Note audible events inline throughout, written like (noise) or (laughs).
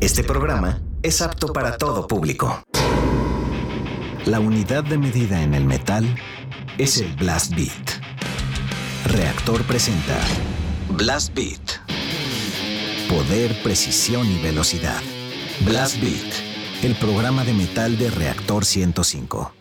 Este programa es apto para todo público. La unidad de medida en el metal es el Blast Beat. Reactor presenta Blast Beat. Poder, precisión y velocidad. Blast Beat, el programa de metal de Reactor 105.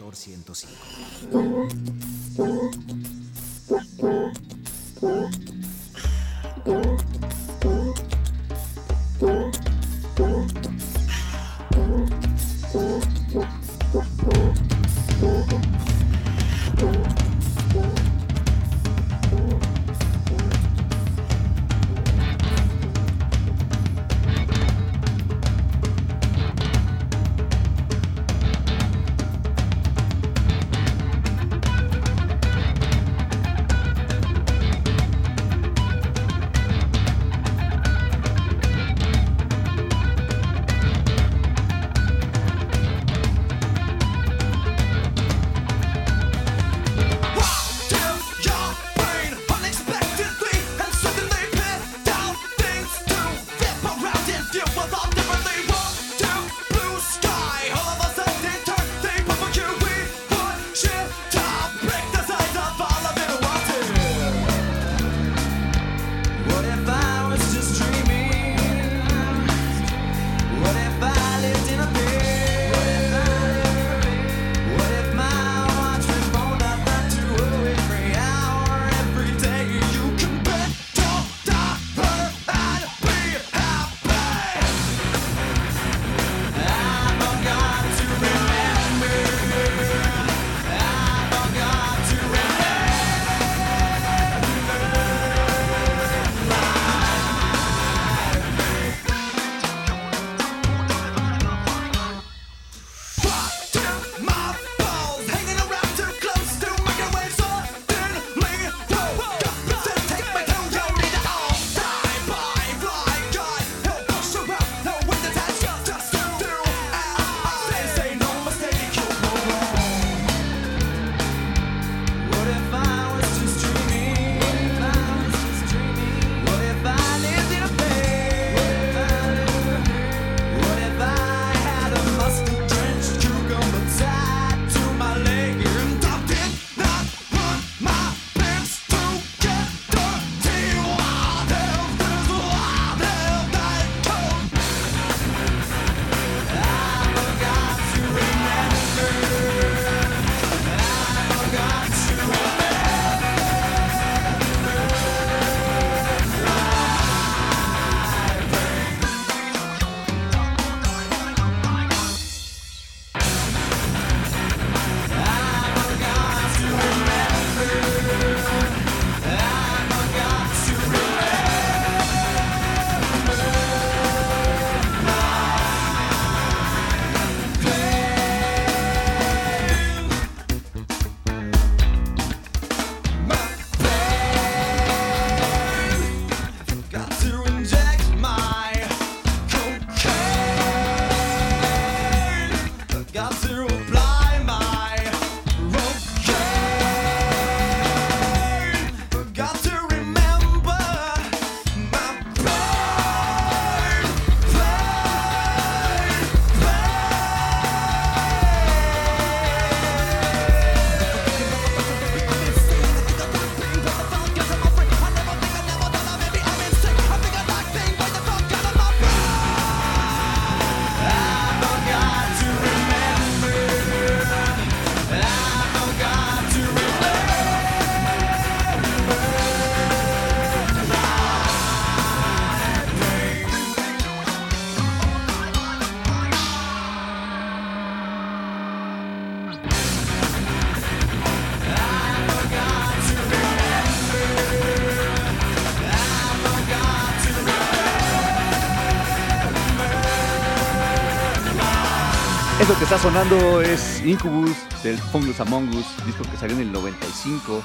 Está sonando es Incubus del Fungus Among Us, disco que salió en el 95.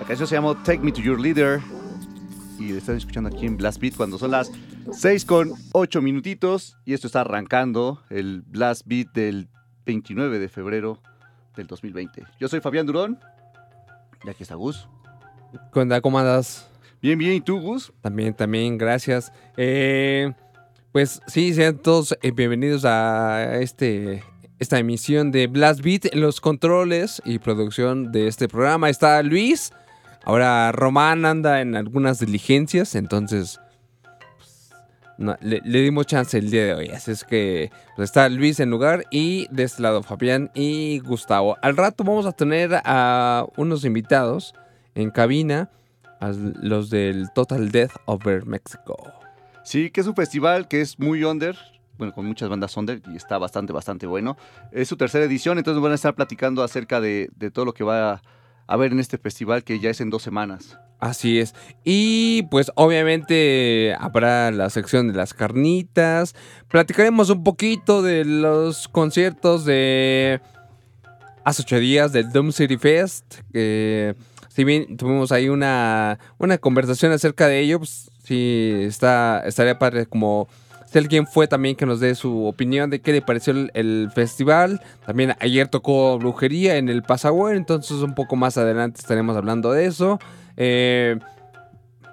La canción se llama Take Me to Your Leader y lo están escuchando aquí en Blast Beat cuando son las 6 con 8 minutitos y esto está arrancando el Blast Beat del 29 de febrero del 2020. Yo soy Fabián Durón y aquí está Gus. ¿Cómo andas? Bien, bien, ¿y tú, Gus? También, también, gracias. Eh, Pues sí, sean todos eh, bienvenidos a este esta emisión de Blast Beat. En los controles y producción de este programa está Luis. Ahora Román anda en algunas diligencias, entonces pues, le, dimos chance el día de hoy. Así es que pues, está Luis en lugar y de este lado Fabián y Gustavo. Al rato vamos a tener a unos invitados en cabina, a los del Total Death Over Mexico. Sí, que es un festival que es muy under, bueno, con muchas bandas under y está bastante, bastante bueno. Es su tercera edición, entonces van a estar platicando acerca de, todo lo que va a haber en este festival que ya es en dos semanas. Así es. Y pues obviamente habrá la sección de las carnitas. Platicaremos un poquito de los conciertos de hace ocho días del Doom City Fest. Si bien tuvimos ahí una, una conversación acerca de ello, pues sí está, estaría padre como si alguien fue también que nos dé su opinión de qué le pareció el, el festival. También ayer tocó Brujería en el Pasagüero, entonces un poco más adelante estaremos hablando de eso. Eh,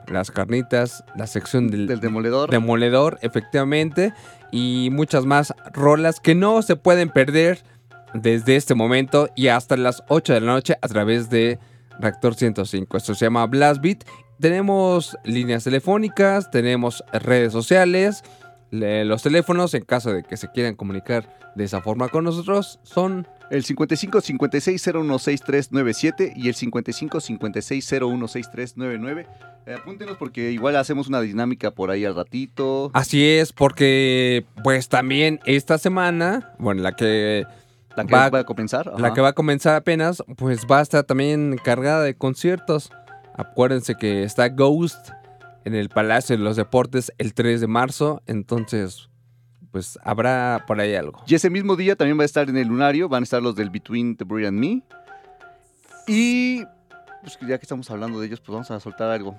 las carnitas, la sección del, Del demoledor. demoledor, efectivamente, y muchas más rolas que no se pueden perder desde este momento y hasta las 8 de la noche a través de Reactor 105. Esto se llama Blast Beat. Tenemos líneas telefónicas, tenemos redes sociales. Le- Los teléfonos, en caso de que se quieran comunicar de esa forma con nosotros, son El 55 56 016397 y el 55 56 016399. Eh, apúntenos porque igual hacemos una dinámica por ahí al ratito. Así es, porque pues también esta semana, bueno, la que la que va- va, a comenzar. la ajá. que va a comenzar apenas, pues va a estar también cargada de conciertos. Acuérdense que está Ghost en el Palacio de los Deportes el 3 de marzo, entonces pues habrá por ahí algo. Y ese mismo día también va a estar en el Lunario, van a estar los del Between the Breed and Me. Y pues ya que estamos hablando de ellos, pues vamos a soltar algo.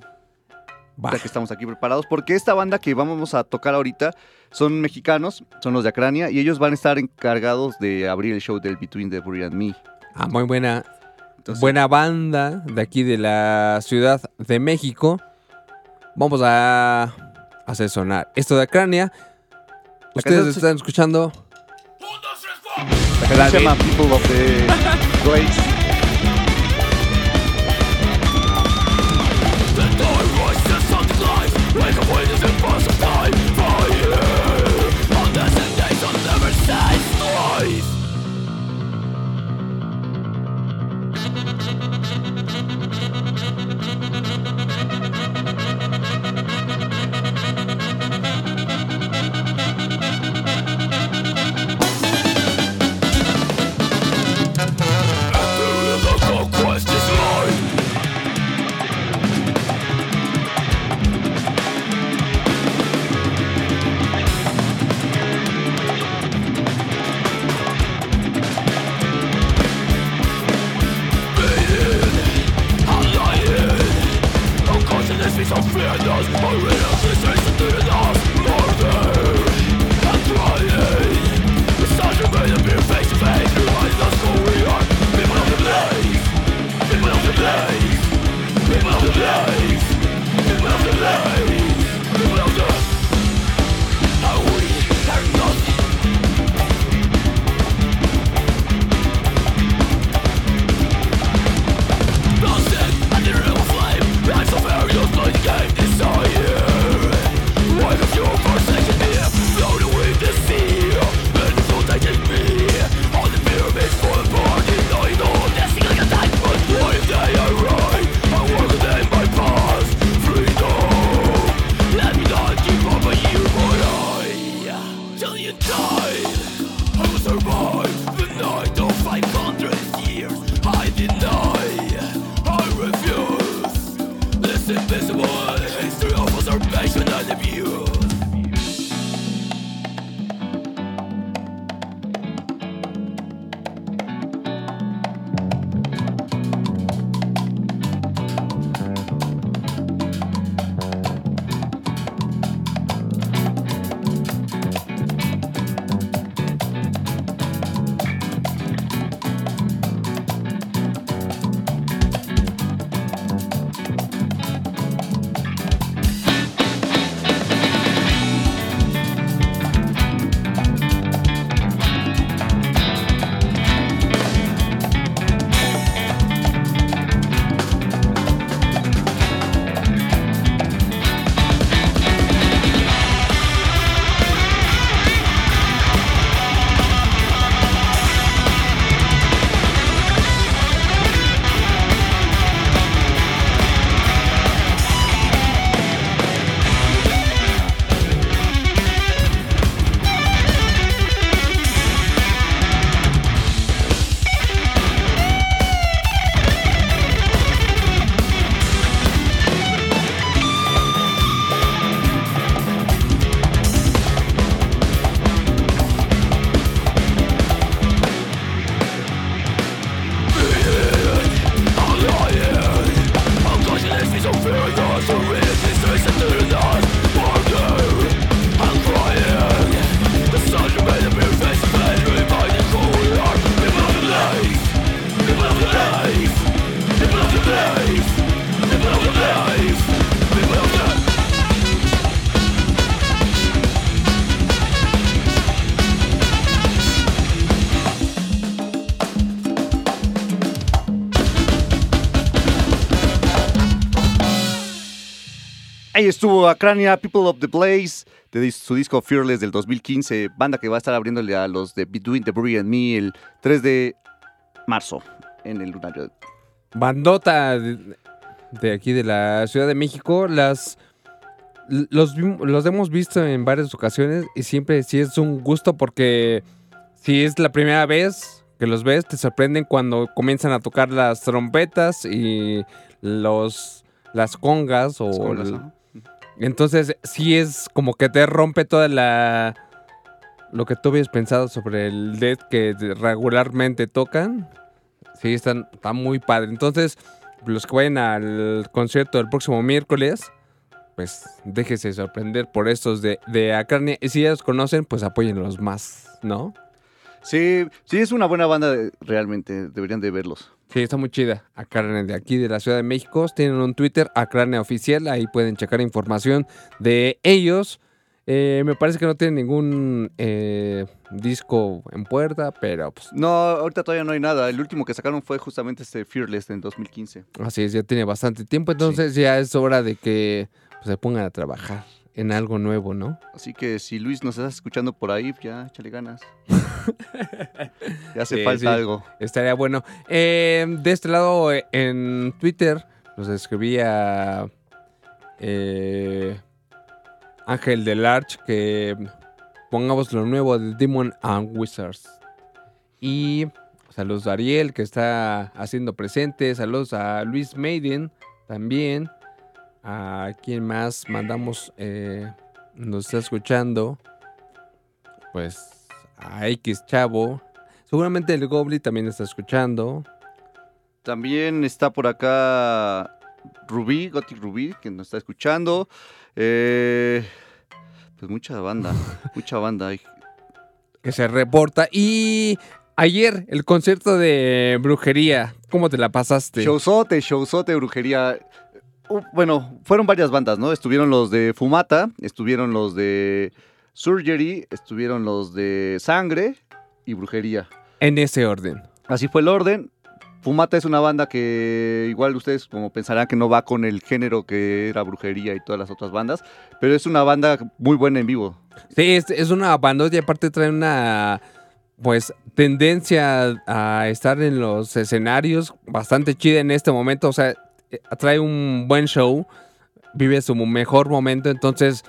Va. Ya que estamos aquí preparados, porque esta banda que vamos a tocar ahorita son mexicanos, son los de Acrania, y ellos van a estar encargados de abrir el show del Between the Breed and Me. Ah, muy buena, Entonces, buena banda de aquí de la Ciudad de México. Vamos a hacer sonar esto de Acrania. La Ustedes se- están escuchando la canción se llama People of the (laughs) Grace. Estuvo Acrania, People of the Blaze, de su disco Fearless del 2015, banda que va a estar abriéndole a los de Between the Breed and Me el 3 de marzo en el Lunario. bandota de, de aquí de la Ciudad de México. Las los, los hemos visto en varias ocasiones y siempre sí es un gusto porque si es la primera vez que los ves, te sorprenden cuando comienzan a tocar las trompetas y los las congas o. entonces sí es como que te rompe toda la lo que tú habías pensado sobre el death que regularmente tocan. Sí, están, está muy padre. Entonces, los que vayan al concierto del próximo miércoles, pues déjese sorprender por estos de, de. Y si ya los conocen, pues apóyenlos más, ¿no? Sí, sí, es una buena banda, realmente, deberían de verlos. Sí, está muy chida. Acrania de aquí de la Ciudad de México. Tienen un Twitter, Acrania Oficial. Ahí pueden checar información de ellos. Eh, me parece que no tienen ningún eh, disco en puerta, pero pues No, ahorita todavía no hay nada. El último que sacaron fue justamente este Fearless en 2015. así es, ya tiene bastante tiempo. Entonces ya es hora de que pues, se pongan a trabajar en algo nuevo, ¿no? Así que si Luis nos estás escuchando por ahí, ya échale ganas. (laughs) ya hace Sí, falta sí. algo. Estaría bueno. Eh, de este lado, eh, en Twitter, nos escribía eh, Ángel del Arch que pongamos lo nuevo de Demon and Wizards. Y saludos a Ariel, que está haciendo presente. Saludos a Luis Maiden también. A quien más mandamos, eh, nos está escuchando. Pues a X Chavo. Seguramente el Goblin también está escuchando. También está por acá Rubí, Gothic Rubí, que nos está escuchando. Eh, pues mucha banda, (laughs) mucha banda. que se reporta. Y ayer, el concierto de brujería. ¿Cómo te la pasaste? Showzote, showzote, brujería. Uh, bueno, fueron varias bandas, ¿no? Estuvieron los de Fumata, estuvieron los de Surgery, estuvieron los de Sangre y Brujería. En ese orden. Así fue el orden. Fumata es una banda que igual ustedes como pensarán que no va con el género que era brujería y todas las otras bandas, pero es una banda muy buena en vivo. Sí, es, es una bandota y aparte trae una pues tendencia a estar en los escenarios bastante chida en este momento. O sea, trae un buen show, vive su mejor momento, entonces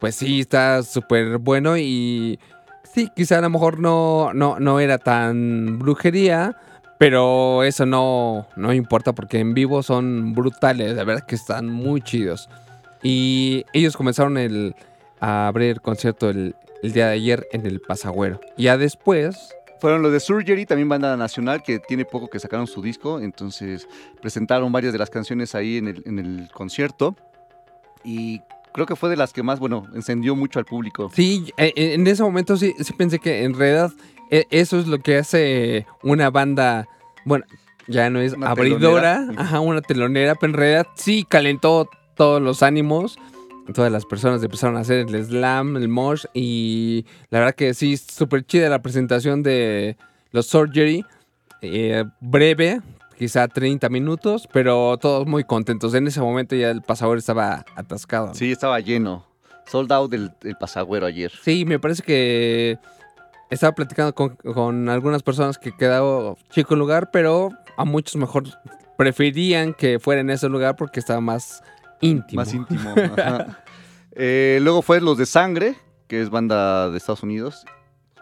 pues sí, está súper bueno y sí, quizá a lo mejor no, no, no era tan brujería, pero eso no, no importa porque en vivo son brutales, de verdad que están muy chidos. Y ellos comenzaron el, a abrir el concierto el, el día de ayer en el Pasagüero. Ya después, Fueron los de Surgery, también banda nacional, que tiene poco que sacaron su disco, entonces presentaron varias de las canciones ahí en el, en el concierto y creo que fue de las que más, bueno, encendió mucho al público. sí, eh, en ese momento sí, sí pensé que en realidad eh, eso es lo que hace una banda, bueno, ya no es Una abridora, telonera. ajá, una telonera, pero en realidad sí calentó todos los ánimos. Todas las personas empezaron a hacer el slam, el mosh y la verdad que sí, súper chida la presentación de los Surgery. eh, breve, quizá 30 minutos, pero todos muy contentos. En ese momento ya el pasador estaba atascado. ¿no? Sí, estaba lleno. Sold out del, del pasagüero ayer. Sí, me parece que estaba platicando con, con algunas personas que quedaba chico el lugar, pero a muchos mejor preferían que fuera en ese lugar porque estaba más íntimo. Más íntimo. (laughs) ajá. Eh, luego fue los de Sangre, que es banda de Estados Unidos.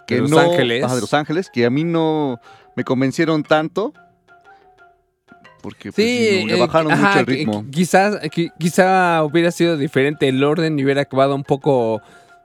Que De Los no- Ángeles. ajá, de Los Ángeles, que a mí no me convencieron tanto. Porque pues, Sí, no, le eh, bajaron ajá, mucho el ritmo. qui- Quizás, qui- quizá hubiera sido diferente el orden y hubiera acabado un poco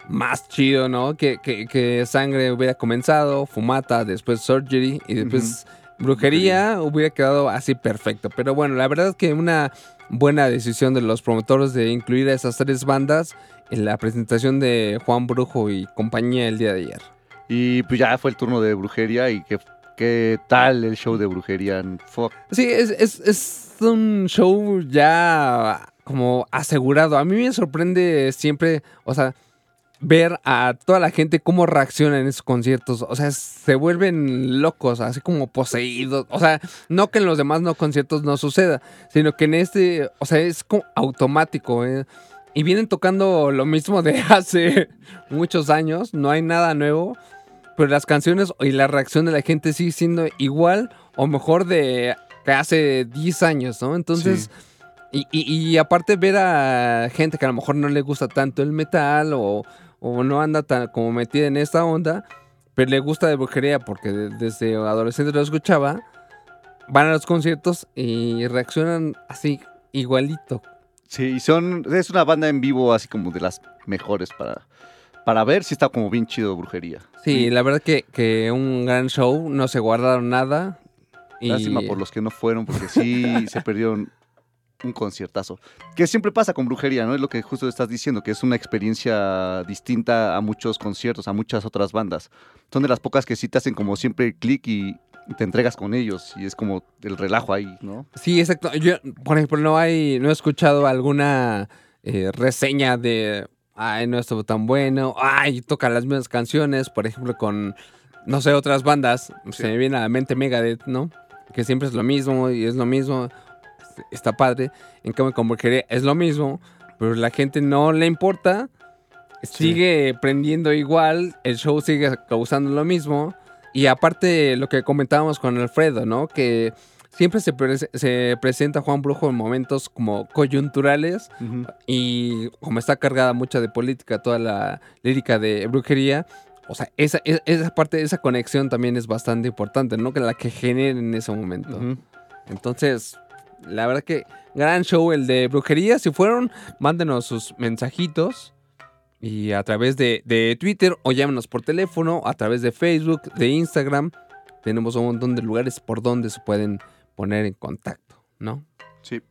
más chido, ¿no? Que, que- que Sangre hubiera comenzado, Fumata, después Surgery y después Brujería hubiera quedado así perfecto. Pero bueno, la verdad es que una buena decisión de los promotores de incluir a esas tres bandas en la presentación de Juan Brujo y compañía el día de ayer. Y pues ya fue el turno de brujería y qué, qué tal el show de brujería. Fuck. Sí, es, es, es un show ya como asegurado. A mí me sorprende siempre, o sea, ver a toda la gente cómo reacciona en esos conciertos. O sea, se vuelven locos, así como poseídos. O sea, no que en los demás no conciertos no suceda, sino que en este, o sea, es como automático. ¿eh? y vienen tocando lo mismo de (laughs) hace muchos años, no hay nada nuevo, pero las canciones y la reacción de la gente sigue siendo igual o mejor de que hace 10 años, ¿no? Entonces, y, y- y aparte ver a gente que a lo mejor no le gusta tanto el metal o, o no anda tan como metida en esta onda, pero le gusta de brujería porque de- desde adolescente lo escuchaba, van a los conciertos y reaccionan así igualito. Sí, y son, es una banda en vivo así como de las mejores para, para ver si está como bien chido brujería. Sí, la verdad que, que un gran show, no se guardaron nada. Y... Lástima por los que no fueron, porque sí (laughs) se perdieron un conciertazo. Que siempre pasa con brujería, ¿no? Es lo que justo estás diciendo, que es una experiencia distinta a muchos conciertos, a muchas otras bandas. Son de las pocas que sí te hacen como siempre clic y te entregas con ellos y es como el relajo ahí, ¿no? Sí, exacto. Yo, por ejemplo, no hay, no he escuchado alguna eh, reseña de, ay, no estuvo tan bueno, ay, toca las mismas canciones, por ejemplo, con, no sé, otras bandas, se me viene a la mente Megadeth, ¿no? Que siempre es lo mismo y es lo mismo, está padre. En cambio, con Brujería es lo mismo, pero la gente no le importa, sigue prendiendo igual, el show sigue causando lo mismo. Y aparte, lo que comentábamos con Alfredo, ¿no? Que siempre se, pre- se presenta Juan Brujo en momentos como coyunturales y como está cargada mucha de política, toda la lírica de brujería. O sea, esa, e- esa parte, esa conexión también es bastante importante, ¿no? Que la que genera en ese momento. Ujú. Entonces, la verdad que gran show el de brujería. Si fueron, mándenos sus mensajitos. Y a través de, de Twitter o llámenos por teléfono, a través de Facebook, de Instagram. Tenemos un montón de lugares por donde se pueden poner en contacto, ¿no? Sí.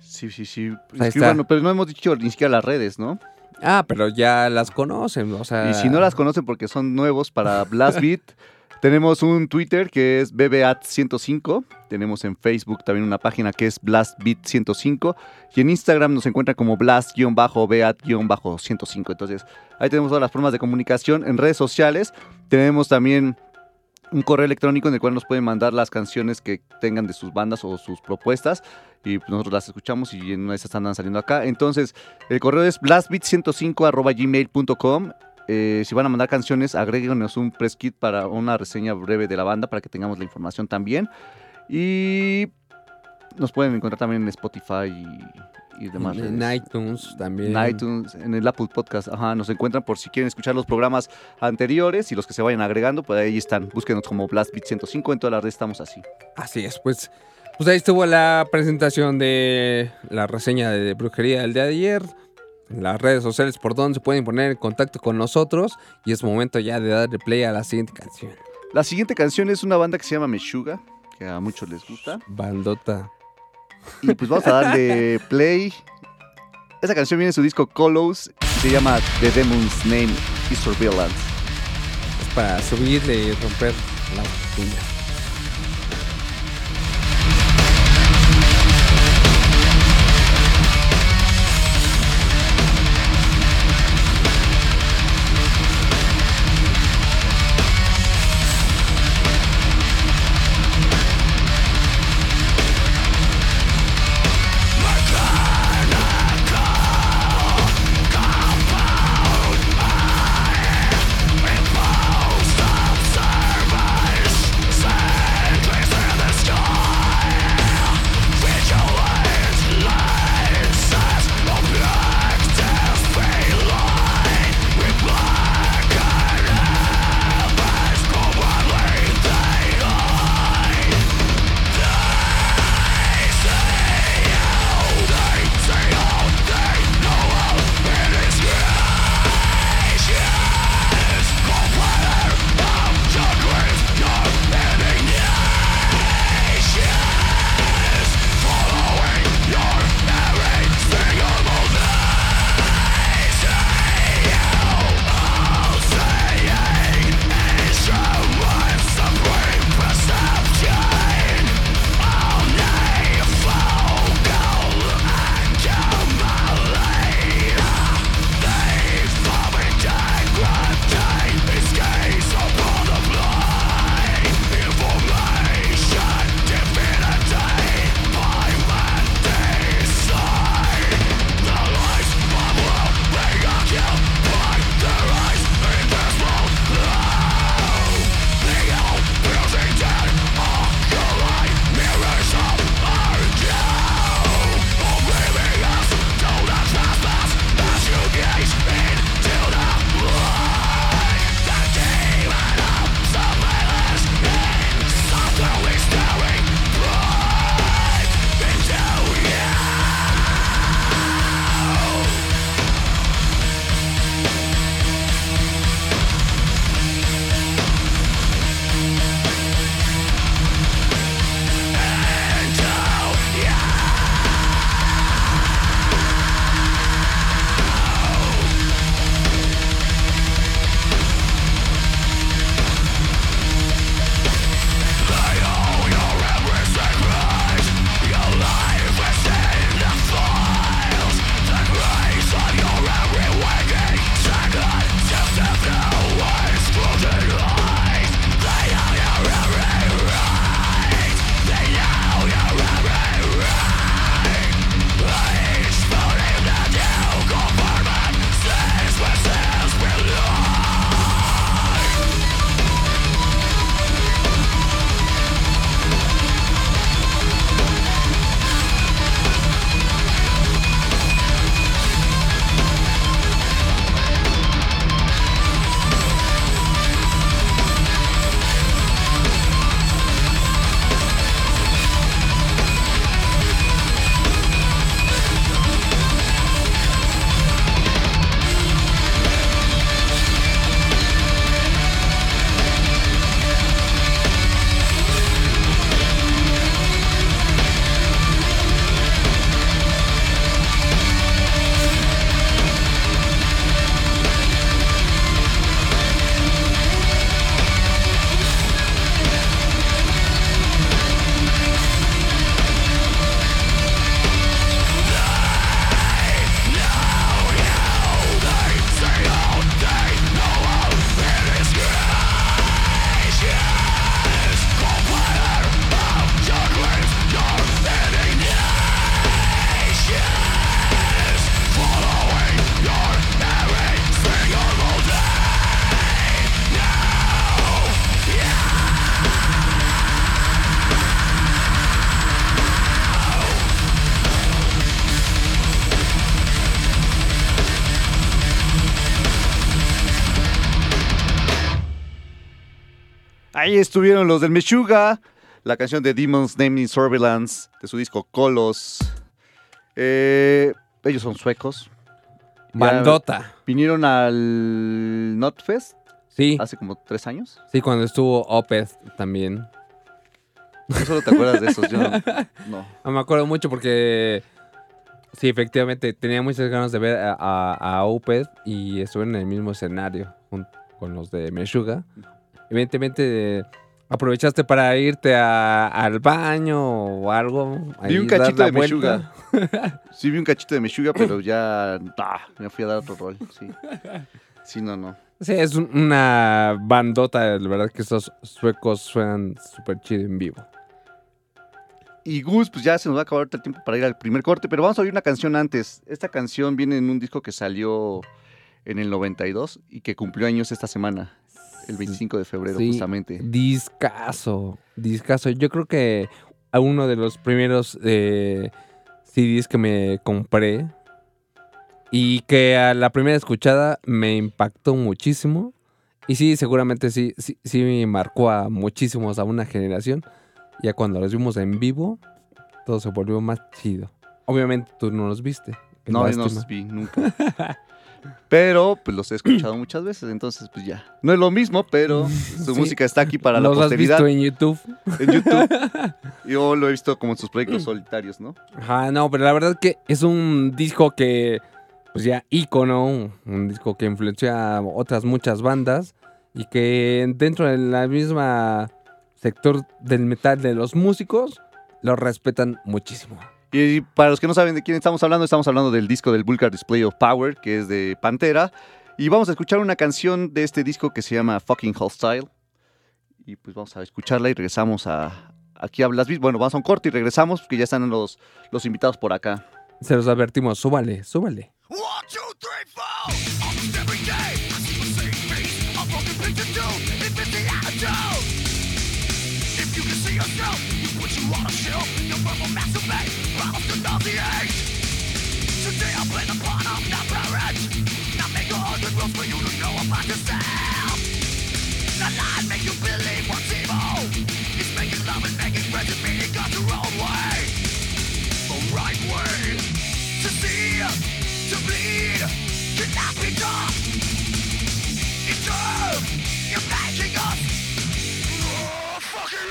Sí, sí, sí. Escriban, pero no hemos dicho ni siquiera las redes, ¿no? Ah, pero ya las conocen, o sea... Y si no las conocen porque son nuevos para Blast Beat, (laughs) tenemos un Twitter que es BBAT105. Tenemos en Facebook también una página que es BlastBeat105. Y en Instagram nos encuentran como Blast-BAT-105. Entonces, ahí tenemos todas las formas de comunicación. En redes sociales tenemos también un correo electrónico en el cual nos pueden mandar las canciones que tengan de sus bandas o sus propuestas. Y nosotros las escuchamos y en una de esas andan saliendo acá. Entonces, el correo es blastbeat105.gmail.com. Eh, si van a mandar canciones, agréguenos un press kit para una reseña breve de la banda para que tengamos la información también. Y nos pueden encontrar también en Spotify y, y demás. En, iTunes también. En iTunes, en el Apple Podcast, ajá, nos encuentran por si quieren escuchar los programas anteriores y los que se vayan agregando, pues ahí están. Búsquenos como Blastbeat 105, en todas las redes estamos así. Así es, pues, pues ahí estuvo la presentación de la reseña de brujería del día de ayer. Las redes sociales por donde se pueden poner en contacto con nosotros. Y es momento ya de darle play a la siguiente canción. La siguiente canción es una banda que se llama Meshuga, que a muchos les gusta. Bandota. Y pues vamos a darle (laughs) play. Esa canción viene en su disco Colos y se llama The Demon's Name is Surveillance. Es para subirle y romper la piña. Ahí estuvieron los del Meshuga, la canción de Demons Named in Surveillance de su disco Colos. Eh, ellos son suecos. Ya Bandota. Vinieron al Notfest Sí, hace como tres años. sí, cuando estuvo Opeth también. Tú solo te acuerdas de esos, yo no. no. (laughs) No me acuerdo mucho porque sí, efectivamente tenía muchas ganas de ver a, a, a Opeth y estuve en el mismo escenario con los de Meshuga. Evidentemente aprovechaste para irte a- al baño o algo. Vi un cachito de. Meshuga. (laughs) Sí, vi un cachito de Meshuga, pero ya me fui a dar otro rol. Sí, sí no, no. Sí, es un- una bandota, la verdad que estos suecos suenan súper chido en vivo. Y Gus, pues ya se nos va a acabar el tiempo para ir al primer corte, pero vamos a oír una canción antes. Esta canción viene en un disco que salió en el 92 y que cumplió años esta semana, el 25 de febrero, Sí. justamente. Discaso, discaso. Yo creo que a uno de los primeros eh, CDs que me compré y que a la primera escuchada me impactó muchísimo. Y sí, seguramente sí, sí, sí me marcó a muchísimos, a una generación. Ya cuando los vimos en vivo, todo se volvió más chido. Obviamente tú no los viste. No, no los vi nunca. (laughs) Pero pues los he escuchado muchas veces, entonces pues ya. No es lo mismo, pero su Sí. música está aquí para la ¿Los has posteridad visto en YouTube? en YouTube. (laughs) Yo lo he visto como en sus proyectos solitarios, ¿no? Ajá, no, pero la verdad que es un disco que, pues ya ícono, un disco que influenció a otras muchas bandas y que dentro de la misma sector del metal de los músicos lo respetan muchísimo. Y para los que no saben de quién estamos hablando, estamos hablando del disco del Vulgar Display of Power, que es de Pantera. Y vamos a escuchar una canción de este disco que se llama Fucking Hostile. Y pues vamos a escucharla y regresamos a aquí a. Bueno, vamos a un corte y regresamos porque ya están los, los invitados por acá. Se los advertimos, súbale, súbale. One, two, three, four. Play the part of rules for you to know about yourself. Make you believe what's evil. It's making love and making friends and your own way. The right way to see, to bleed, cannot be done. You're making us fucking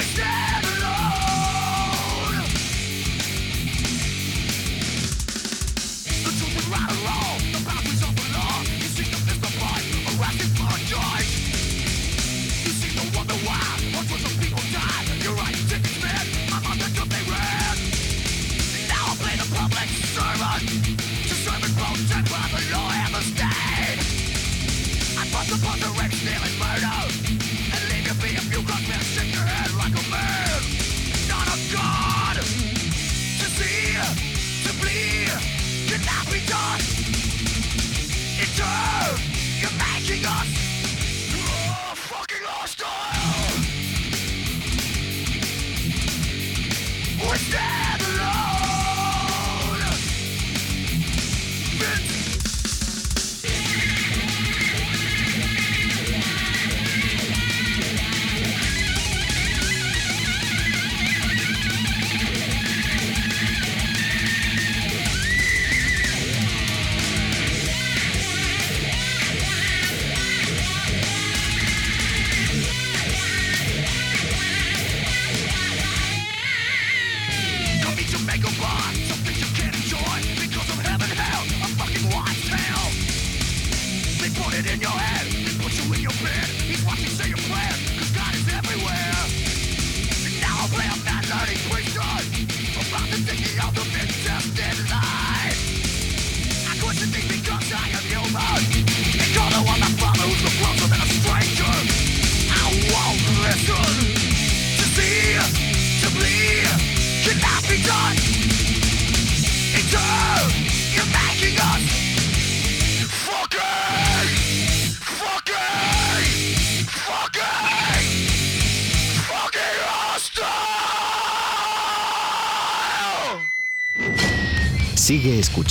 stand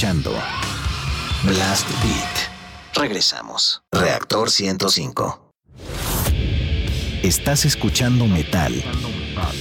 escuchando Blast Beat. Regresamos. Reactor 105. Estás escuchando metal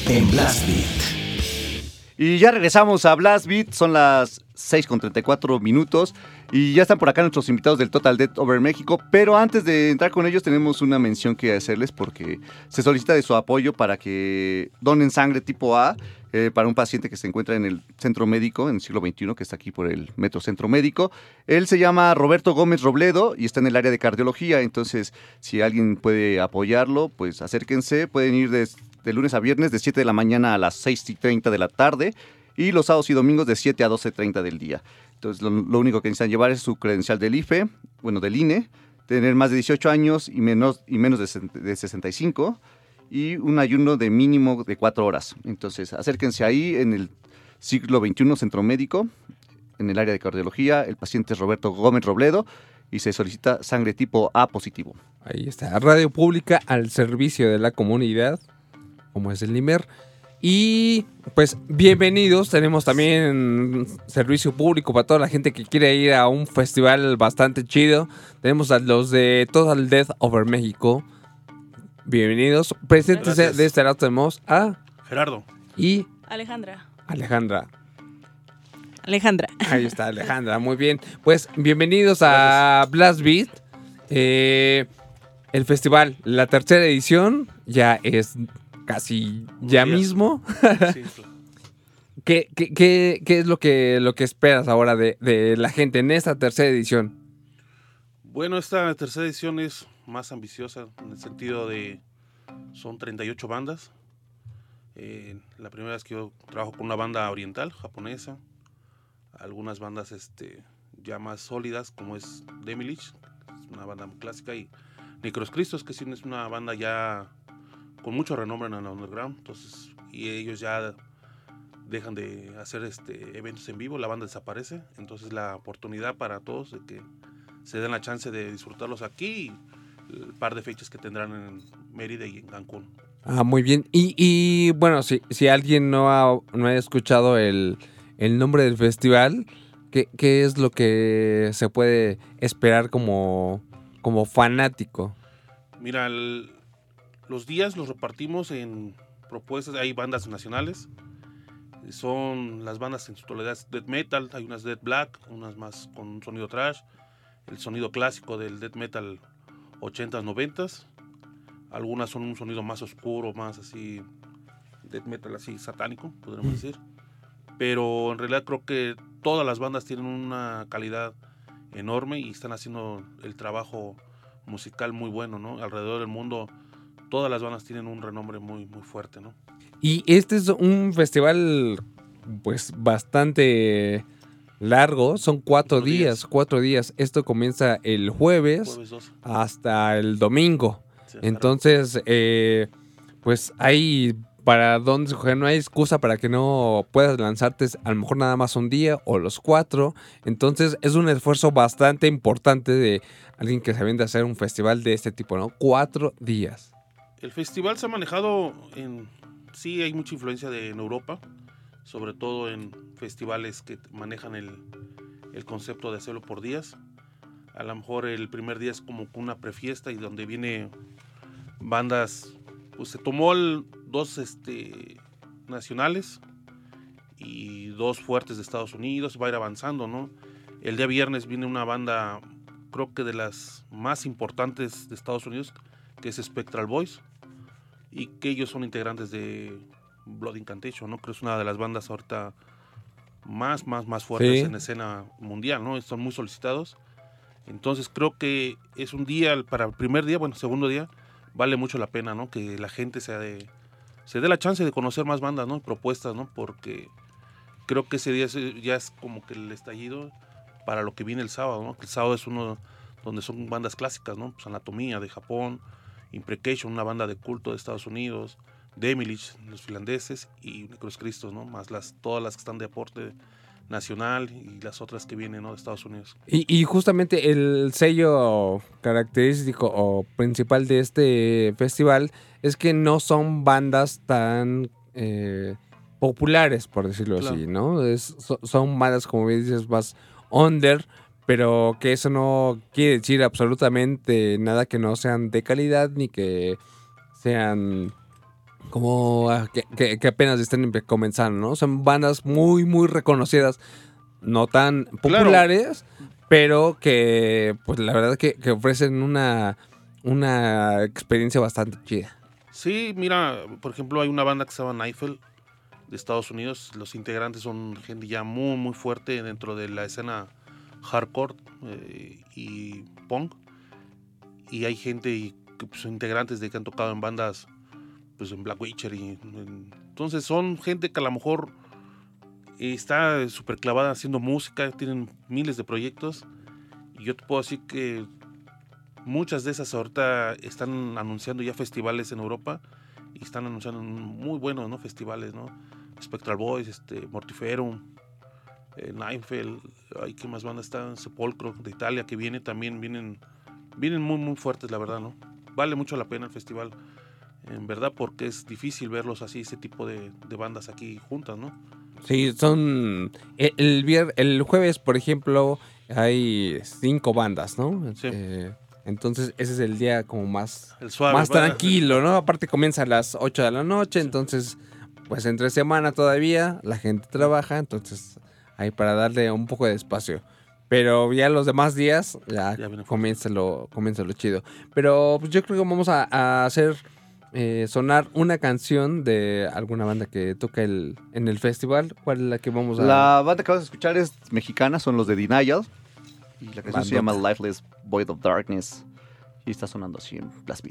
en Blast Beat. Y ya regresamos a Blast Beat, son las 6 con 34 minutos y ya están por acá nuestros invitados del Total Death Over México, pero antes de entrar con ellos tenemos una mención que hacerles porque se solicita de su apoyo para que donen sangre tipo A eh, para un paciente que se encuentra en el centro médico en el siglo XXI, que está aquí por el Metro Centro Médico. Él se llama Roberto Gómez Robledo y está en el área de cardiología, entonces si alguien puede apoyarlo, pues acérquense, pueden ir de, lunes a viernes de 7 de la mañana a las 6 y 30 de la tarde y los sábados y domingos de 7 a 12.30 del día. Entonces, lo, único que necesitan llevar es su credencial del IFE, bueno, del INE, tener más de 18 años y menos, y menos de, de 65 y un ayuno de mínimo de 4 horas. Entonces, acérquense ahí en el siglo XXI Centro Médico, en el área de cardiología. El paciente es Roberto Gómez Robledo y se solicita sangre tipo A positivo. Ahí está, radio pública al servicio de la comunidad, como es el NIMER. Y pues bienvenidos, tenemos también servicio público para toda la gente que quiere ir a un festival bastante chido. Tenemos a los de Total Death Over México. Bienvenidos, preséntense Gracias. de este lado tenemos a Gerardo. y Alejandra. Alejandra. Alejandra. Ahí está (laughs) Alejandra, muy bien. Pues bienvenidos a Blast Beat. Eh, el festival, la tercera edición, ya es casi ya mismo. Sí, (laughs) claro. ¿Qué, qué- qué- qué es lo que, lo que esperas ahora de, de la gente en esta tercera edición? Bueno, esta tercera edición es más ambiciosa en el sentido de son 38 bandas. Eh, la primera vez que yo trabajo con una banda oriental, japonesa. Algunas bandas este, ya más sólidas, como es Demilich, una banda clásica, y Necros Cristos, que sí es una banda ya con mucho renombre en el underground. Entonces, y ellos ya dejan de hacer este, eventos en vivo, la banda desaparece. Entonces, la oportunidad para todos de que se den la chance de disfrutarlos aquí el par de fechas que tendrán en Mérida y en Cancún. Ah, muy bien. Y, y, bueno, si, si alguien no ha, no ha escuchado el, el nombre del festival, ¿qué, qué es lo que se puede esperar como, como fanático? Mira, el- los días los repartimos en propuestas, hay bandas nacionales, son las bandas en su totalidad death metal, hay unas death black, unas más con un sonido trash, el sonido clásico del death metal 80s, 90s, algunas son un sonido más oscuro, más así, death metal así satánico, podríamos decir, pero en realidad creo que todas las bandas tienen una calidad enorme y están haciendo el trabajo musical muy bueno, ¿no? Alrededor del mundo todas las bandas tienen un renombre muy muy fuerte, ¿no? Y este es un festival, pues, bastante largo. Son cuatro, Cuatro días, días. cuatro días. Esto comienza el jueves Jueves 2. hasta el domingo. Sí, Entonces, eh, pues hay para dónde no hay excusa para que no puedas lanzarte a lo mejor nada más un día o los cuatro. Entonces es un esfuerzo bastante importante de alguien que se de hacer un festival de este tipo, ¿no? Cuatro días. El festival se ha manejado en sí hay mucha influencia de en Europa, sobre todo en festivales que manejan el, el concepto de hacerlo por días. A lo mejor el primer día es como una prefiesta y donde viene bandas, pues se tomó dos este, nacionales y dos fuertes de Estados Unidos, va a ir avanzando, ¿no? El día viernes viene una banda, creo que de las más importantes de Estados Unidos, que es Spectral Boys, y que ellos son integrantes de Blood Incantation, ¿no? Creo que es una de las bandas ahorita más, más, más fuertes Sí. en la escena mundial, ¿no? Son muy solicitados. Entonces creo que es un día, para el primer día, bueno, segundo día, vale mucho la pena, ¿no? Que la gente sea de, se dé la chance de conocer más bandas, ¿no? Y propuestas, ¿no? Porque creo que ese día ya es como que el estallido para lo que viene el sábado, ¿no? El sábado es uno donde son bandas clásicas, ¿no? Pues Anatomía de Japón, Imprecation, una banda de culto de Estados Unidos, Demilich, los finlandeses y Necros Cristos, ¿no? Más las, todas las que están de aporte nacional y las otras que vienen, ¿no? De Estados Unidos. Y, y justamente el sello característico o principal de este festival es que no son bandas tan eh, populares, por decirlo Claro. así, ¿no? Es- so- son bandas, como bien dices, más under, pero que eso no quiere decir absolutamente nada que no sean de calidad ni que sean como ah, que, que- que apenas estén comenzando, ¿no? Son bandas muy, muy reconocidas, no tan populares, pero que, pues la verdad que, que ofrecen una, una experiencia bastante chida. Sí, mira, por ejemplo, hay una banda que se llama Neifel de Estados Unidos. Los integrantes son gente ya muy, muy fuerte dentro de la escena hardcore eh, y punk. Y hay gente y, que, pues, integrantes de que han tocado en bandas, pues en Black Witcher. Y, en- entonces son gente que a lo mejor está súper clavada haciendo música, tienen miles de proyectos. Y yo te puedo decir que muchas de esas ahorita están anunciando ya festivales en Europa y están anunciando muy buenos ¿no? festivales, ¿no? Spectral Boys, este, Mortiferum, eh, hay que más bandas están, Sepulcro de Italia que viene también, vienen, vienen muy muy fuertes la verdad, ¿no? Vale mucho la pena el festival, en verdad, porque es difícil verlos así, ese tipo de, de bandas aquí juntas, ¿no? Sí, son. El, el, vier- el jueves, por ejemplo, hay cinco bandas, ¿no? Sí. Eh, entonces, ese es el día como más, El suave. más tranquilo, ¿no? Aparte, comienza a las 8 de la noche, entonces, pues entre semana todavía la gente trabaja, entonces, ahí para darle un poco de espacio. Pero ya los demás días, ya, comienza, lo, comienza lo chido. Pero pues, yo creo que vamos a, a hacer eh, sonar una canción de alguna banda que toca el, en el festival. ¿Cuál es la que vamos a...? La banda que vas a escuchar es mexicana, son los de Denial. Y la canción se llama Lifeless Void of Darkness. Y está sonando así en Blast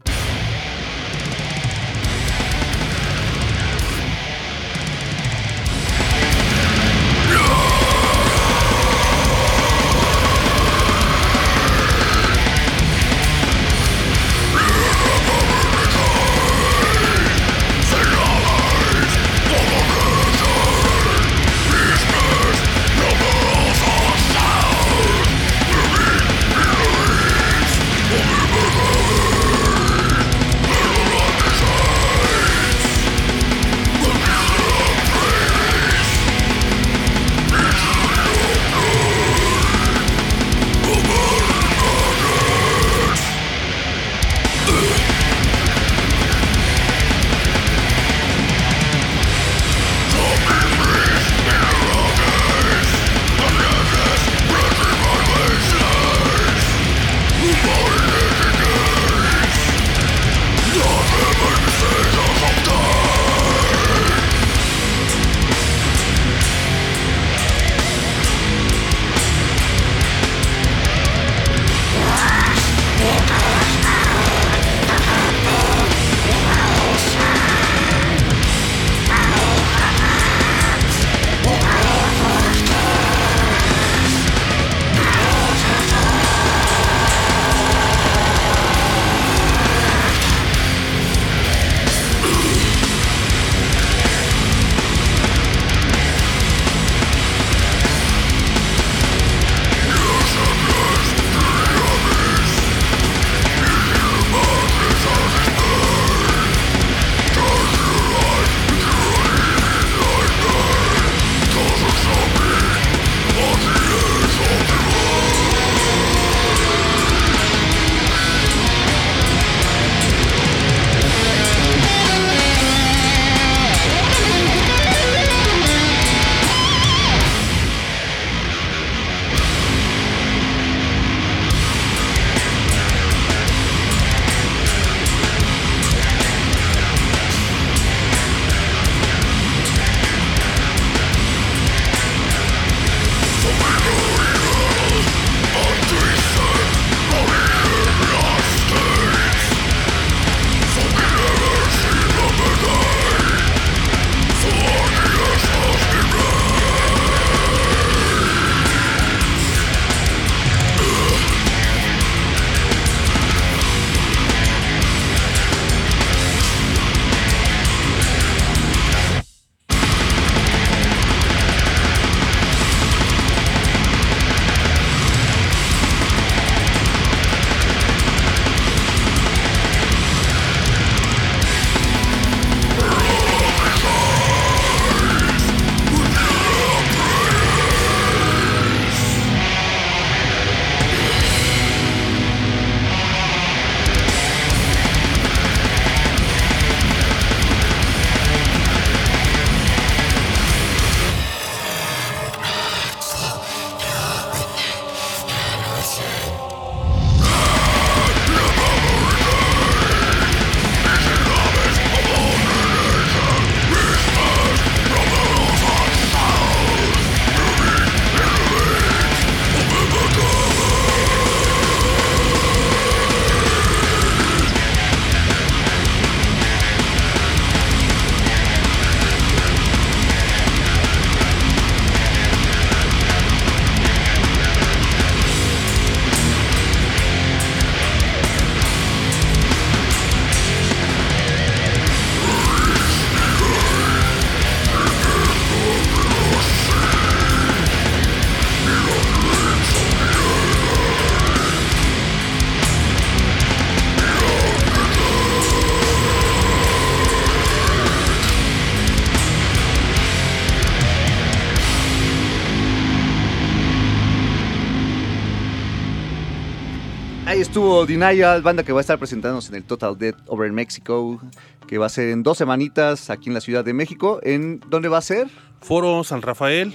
Denial, banda que va a estar presentándose en el Total Dead Over in Mexico, que va a ser en dos semanitas aquí en la Ciudad de México. ¿En dónde va a ser? Foro San Rafael.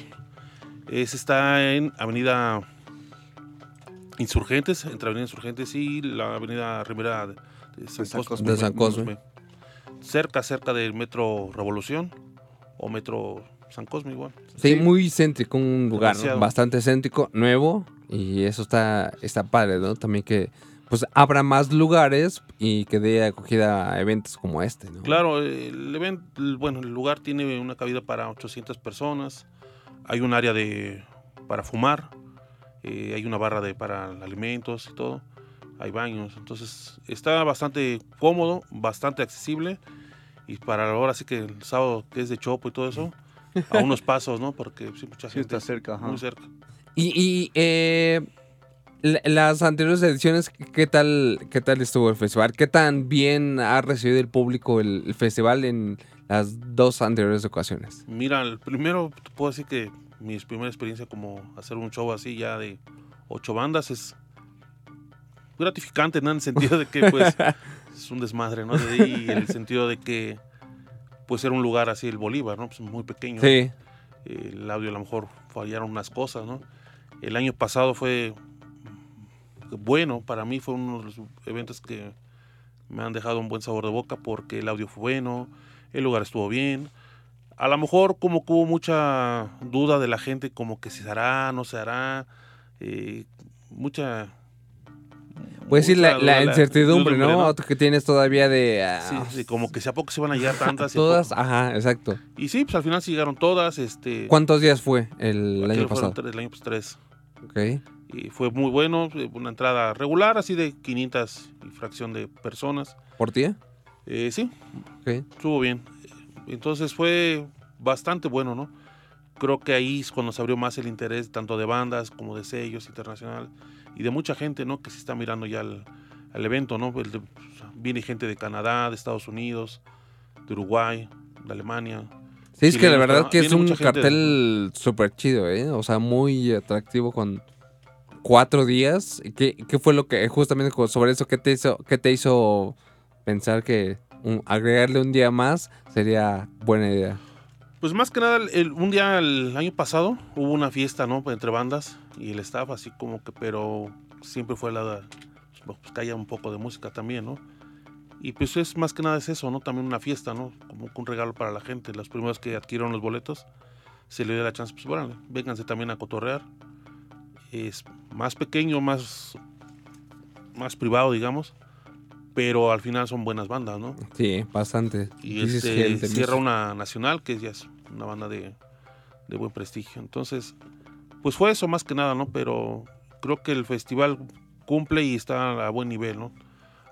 Ese está en Avenida Insurgentes, entre Avenida Insurgentes y la Avenida Rivera de San, De San Cosme. De San Cosme. Cerca, cerca del Metro Revolución o Metro San Cosme igual. Sí, muy céntrico, un lugar bastante céntrico, nuevo, y eso está, está padre, ¿no? También que pues abra más lugares y que dé acogida a eventos como este, ¿no? Claro, el evento, bueno, el lugar tiene una cabida para 800 personas. Hay un área de para fumar, eh, hay una barra de para alimentos y todo. Hay baños, entonces está bastante cómodo, bastante accesible y para ahora sí que el sábado que es de chopo y todo eso, a unos (laughs) pasos, ¿no? Porque sí, mucha Sí, gente está cerca, ajá. muy cerca. Y, y, eh, las anteriores ediciones, ¿qué tal, ¿qué tal estuvo el festival? ¿Qué tan bien ha recibido el público el, el festival en las dos anteriores ocasiones? Mira, el primero te puedo decir que mi primera experiencia como hacer un show así ya de ocho bandas es gratificante, ¿no? En el sentido de que pues (laughs) es un desmadre, ¿no? Y el sentido de que pues era un lugar así el Bolívar, ¿no? Pues muy pequeño. Sí, El audio a lo mejor fallaron unas cosas, ¿no? El año pasado fue bueno, para mí fue uno de los eventos que me han dejado un buen sabor de boca porque el audio fue bueno, el lugar estuvo bien. A lo mejor como que hubo mucha duda de la gente, como que si se hará, no se hará, eh, mucha... pues sí, la, mucha la duda, incertidumbre, ¿no? ¿no? Que tienes todavía de... ah, Sí, sí, como que si a poco se van a llegar tantas. todas, ajá, exacto. Y sí, pues al final sí llegaron todas. Este, ¿Cuántos días fue el aquel año pasado? tres, el año pues, tres. Ok. Y fue muy bueno, eh, una entrada regular, así de 500 y fracción de personas. ¿Por ti? Eh, sí, estuvo bien. Entonces fue bastante bueno, ¿no? Creo que ahí es cuando se abrió más el interés tanto de bandas como de sellos internacional y de mucha gente, ¿no? Que se está mirando ya al, al evento, ¿no? El de- viene gente de Canadá, de Estados Unidos, de Uruguay, de Alemania. Sí, es que la verdad que es un cartel súper chido, ¿eh? O sea, muy atractivo con cuatro días. ¿Qué, qué fue lo que, justamente sobre eso, qué te hizo, qué te hizo pensar que agregarle un día más sería buena idea? Pues más que nada, un día el año pasado hubo una fiesta, ¿no? Entre bandas y el staff, así como que, pero siempre fue la, pues, que haya un poco de música también, ¿no? Y pues es más que nada es eso, ¿no? También una fiesta, ¿no? Como un regalo para la gente. Los primeros que adquirieron los boletos, se le dio la chance, pues bueno, vénganse también a cotorrear. Es más pequeño, más, más privado, digamos, pero al final son buenas bandas, ¿no? Sí, bastante. Y este, gente, cierra una nacional, que ya es una banda de, de buen prestigio. Entonces, pues fue eso más que nada, ¿no? Pero creo que el festival cumple y está a buen nivel, ¿no?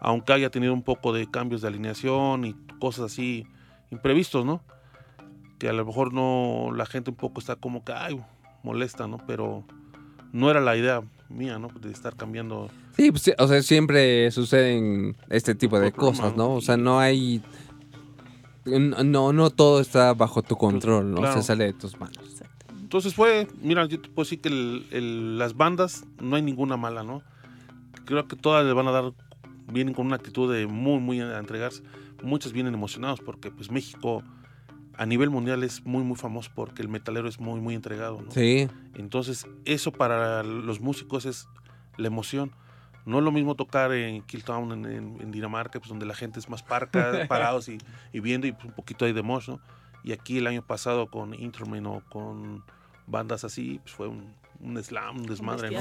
Aunque haya tenido un poco de cambios de alineación y cosas así imprevistos, ¿no? Que a lo mejor no, la gente un poco está como que, ay, molesta, ¿no? Pero no era la idea mía, ¿no? De estar cambiando. Sí, pues, sí, o sea, siempre suceden este tipo de cosas, ¿no? O sea, no hay... No, no todo está bajo tu control, ¿no? Claro. Se sale de tus manos. Exacto. Entonces fue, mira, yo te puedo decir que el- el- las bandas no hay ninguna mala, ¿no? Creo que todas le van a dar, vienen con una actitud de muy, muy a entregarse. Muchos vienen emocionados porque pues México a nivel mundial es muy, muy famoso porque el metalero es muy, muy entregado, ¿no? Sí, Entonces eso para los músicos es la emoción. No es lo mismo tocar en Killtown, en, en- en Dinamarca, pues donde la gente es más parca, (laughs) parados y, y viendo y pues, un poquito ahí de mosh, ¿no? Y aquí el año pasado con Intermen o con bandas así, pues fue un, un slam, un desmadre, ¿no?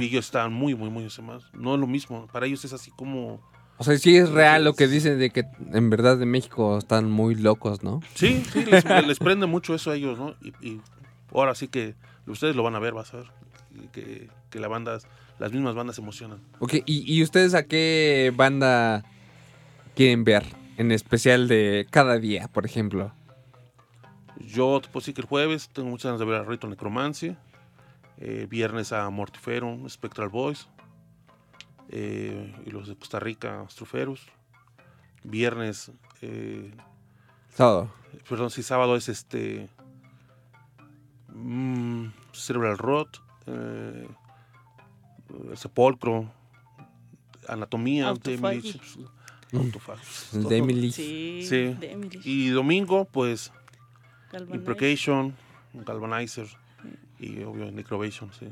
Y ellos estaban muy, muy, muy más. No es lo mismo. Para ellos es así como... O sea, sí es real lo que dicen de que en verdad en México están muy locos, ¿no? Sí, sí, les, (laughs) les prende mucho eso a ellos, ¿no? Y, y ahora sí que ustedes lo van a ver, vas a ver. Que, que la banda, las mismas bandas se emocionan. Ok, ¿y, y ustedes a qué banda quieren ver? En especial de cada día, por ejemplo. Yo puedo decir que el jueves tengo muchas ganas de ver a Rito Necromancy. eh, viernes a Mortiferum, Spectral Boys. Eh, y los de Costa Rica, Struferus. Viernes, eh, Todo. perdón, sí, sábado es este. mm, Cerebral Rot. eh, Sepulcro. Anatomía. El de Emily. Sí, Sí. Y domingo, pues, Imprecation, Galvanizer y obvio Necrovation, sí.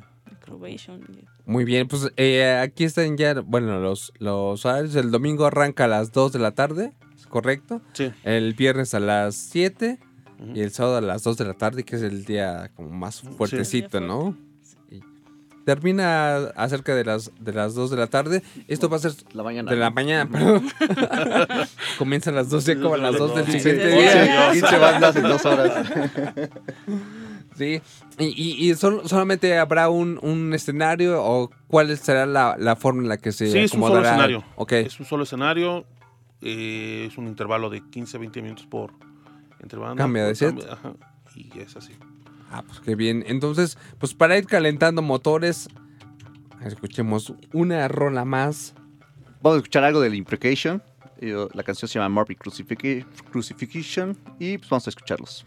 Microbation. Muy bien, pues eh, aquí están ya, bueno, los, los horarios. El domingo arranca a las 2 de la tarde, ¿es correcto? Sí. El viernes a las 7 Ujú. y el sábado a las 2 de la tarde, que es el día como más fuertecito, día ¿no? Y termina acerca de las, de las 2 de la tarde. Esto va a ser La mañana. de la mañana, perdón. Comienza a las 12, como a las 2 del Sí, siguiente sí, día. sí. 15 bandas en dos horas. Sí. ¿Y, y, y sol- solamente habrá un, un escenario o cuál será la, la forma en la que se Sí, es un solo acomodará? escenario. Ok. Es un solo escenario, eh, es un intervalo de 15 20 minutos por banda. Cambia de set. ajá, y es así. Ah, pues qué bien. Entonces, pues para ir calentando motores, escuchemos una rola más. Vamos a escuchar algo del Imprecation. Eh, La canción se llama Morbid Crucifixion y pues vamos a escucharlos.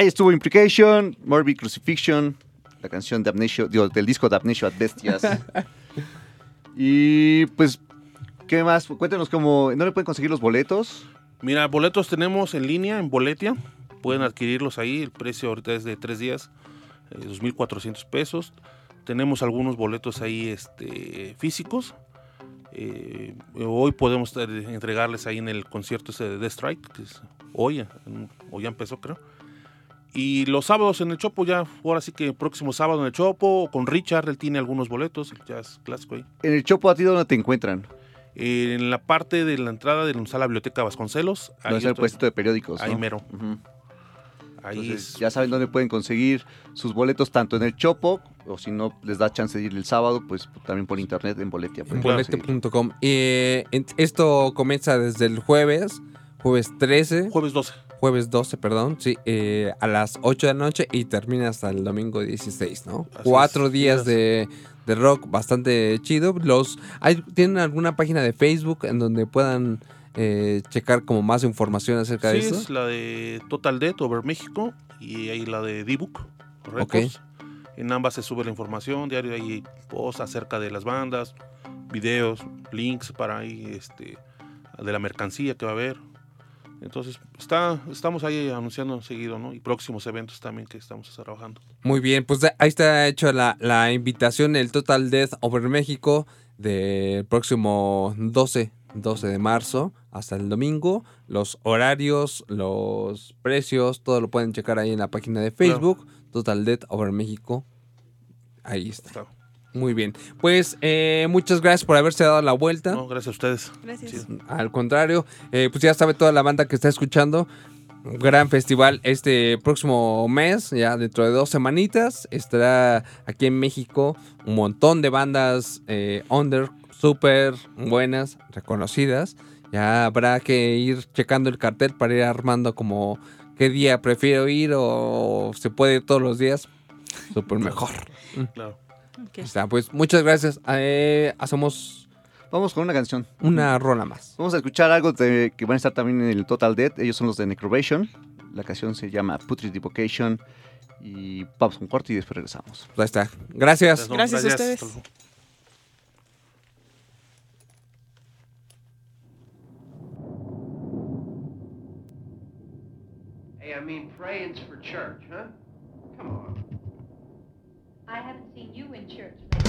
Ahí estuvo Implication, Morbid Crucifixion, la canción de Amnesia, digo, del disco de Amnesia ad Bestias. (laughs) y pues, ¿qué más? Cuéntenos cómo, ¿no le pueden conseguir los boletos? Mira, boletos tenemos en línea, en Boletia. Pueden adquirirlos ahí. El precio ahorita es de tres días, eh, 2.400 pesos. Tenemos algunos boletos ahí este, físicos. Eh, hoy podemos eh, entregarles ahí en el concierto ese de The Strike, que es hoy, o ya empezó creo. Y los sábados en el Chopo, ya, ahora sí que próximo sábado en el Chopo, con Richard, él tiene algunos boletos, el jazz clásico ahí. En el Chopo, ¿a ti dónde te encuentran? En la parte de la entrada de la biblioteca Vasconcelos, ahí, ¿Dónde está el puestito de periódicos? ahí ¿no? mero. Ahí Entonces, es- ya saben dónde pueden conseguir sus boletos, tanto en el Chopo, o si no les da chance de ir el sábado, pues también por internet en Boletia. Bolete.com. Eh, en- esto comienza desde el jueves, jueves 13, jueves 12. Jueves 12, perdón, sí, eh, a las 8 de la noche y termina hasta el domingo 16, ¿no? Así Cuatro es, días de, de rock bastante chido. Los, hay, ¿Tienen alguna página de Facebook en donde puedan eh, checar como más información acerca de Sí, esto? es la de Total Death Over México y ahí la de D-Book Records. En ambas se sube la información, diario hay posts acerca de las bandas, videos, links para ahí, este, de la mercancía que va a haber. Entonces, está, estamos ahí anunciando seguido, ¿no? Y próximos eventos también que estamos trabajando. Muy bien, pues ahí está hecho la, la invitación, el Total Death Over México del próximo 12, 12 de marzo hasta el domingo. Los horarios, los precios, todo lo pueden checar ahí en la página de Facebook, Total Death Over México. Ahí está. Está. Muy bien. Pues eh, muchas gracias por haberse dado la vuelta. No, gracias a ustedes. Gracias. Sí. Al contrario, eh, pues ya sabe toda la banda que está escuchando. Un gran festival este próximo mes, ya dentro de dos semanitas. Estará aquí en México un montón de bandas eh, under, súper buenas, reconocidas. Ya habrá que ir checando el cartel para ir armando como qué día prefiero ir o se puede ir todos los días. Súper mejor. Claro. Pues muchas gracias. Eh, hacemos Vamos con una canción. una rola más. Vamos a escuchar algo de- que van a estar también en el Total Death. Ellos son los de Necrovation. La canción se llama Putrid Devocation. Y vamos con un corte y después regresamos. Pues ahí está. Gracias. Gracias a ustedes. Hasta luego. Hey, I mean, praying's for church, huh? Come on. I haven't seen you in church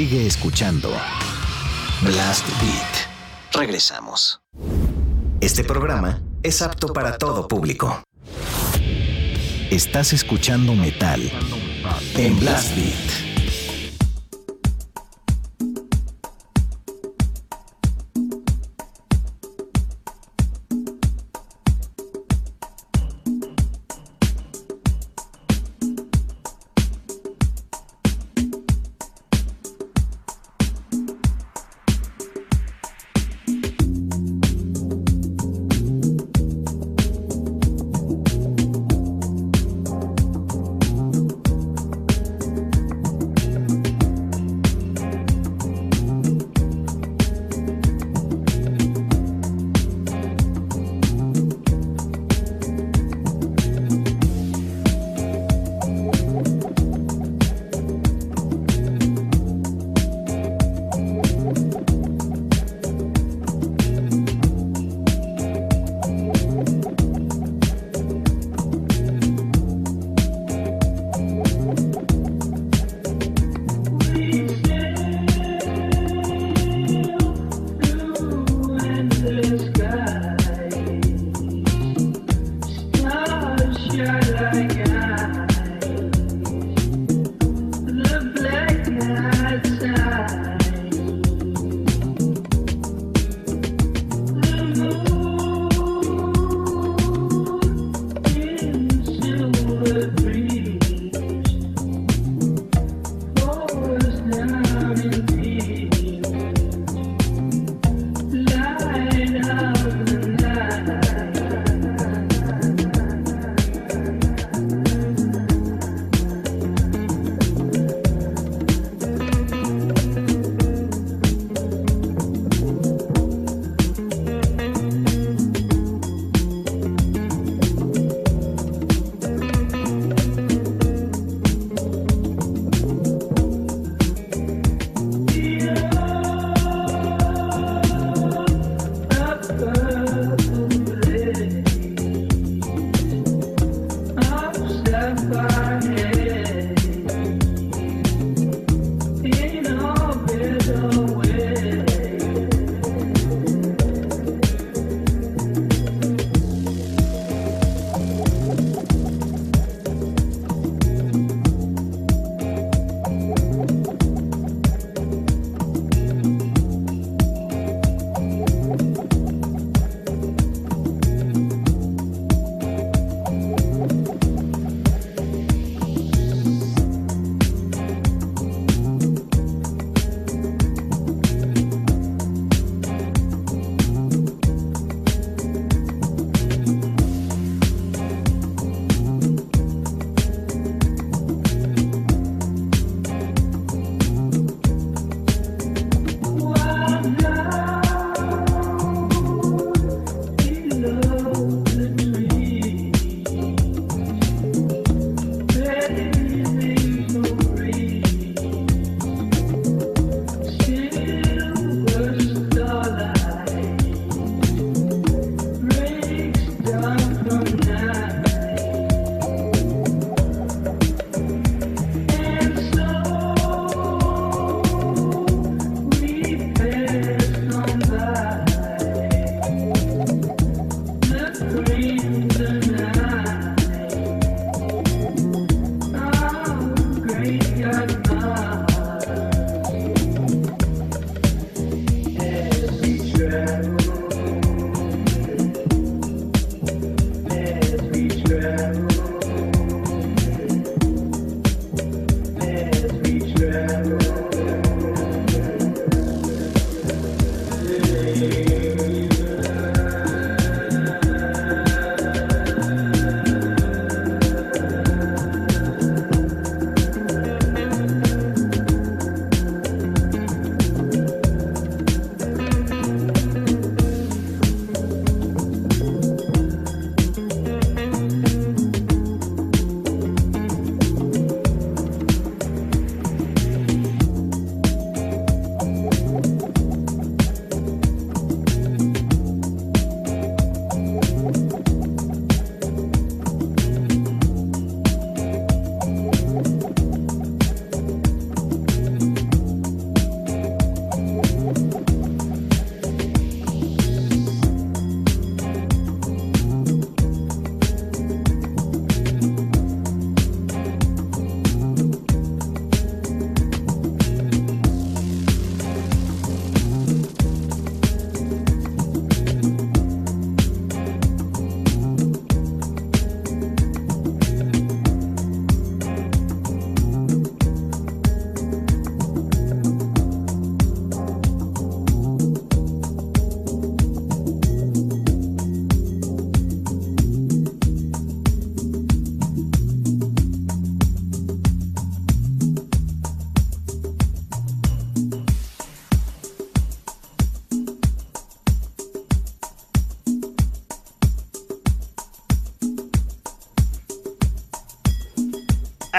Sigue escuchando Blast Beat. Regresamos. Este programa es apto para todo público. Estás escuchando metal en Blast Beat.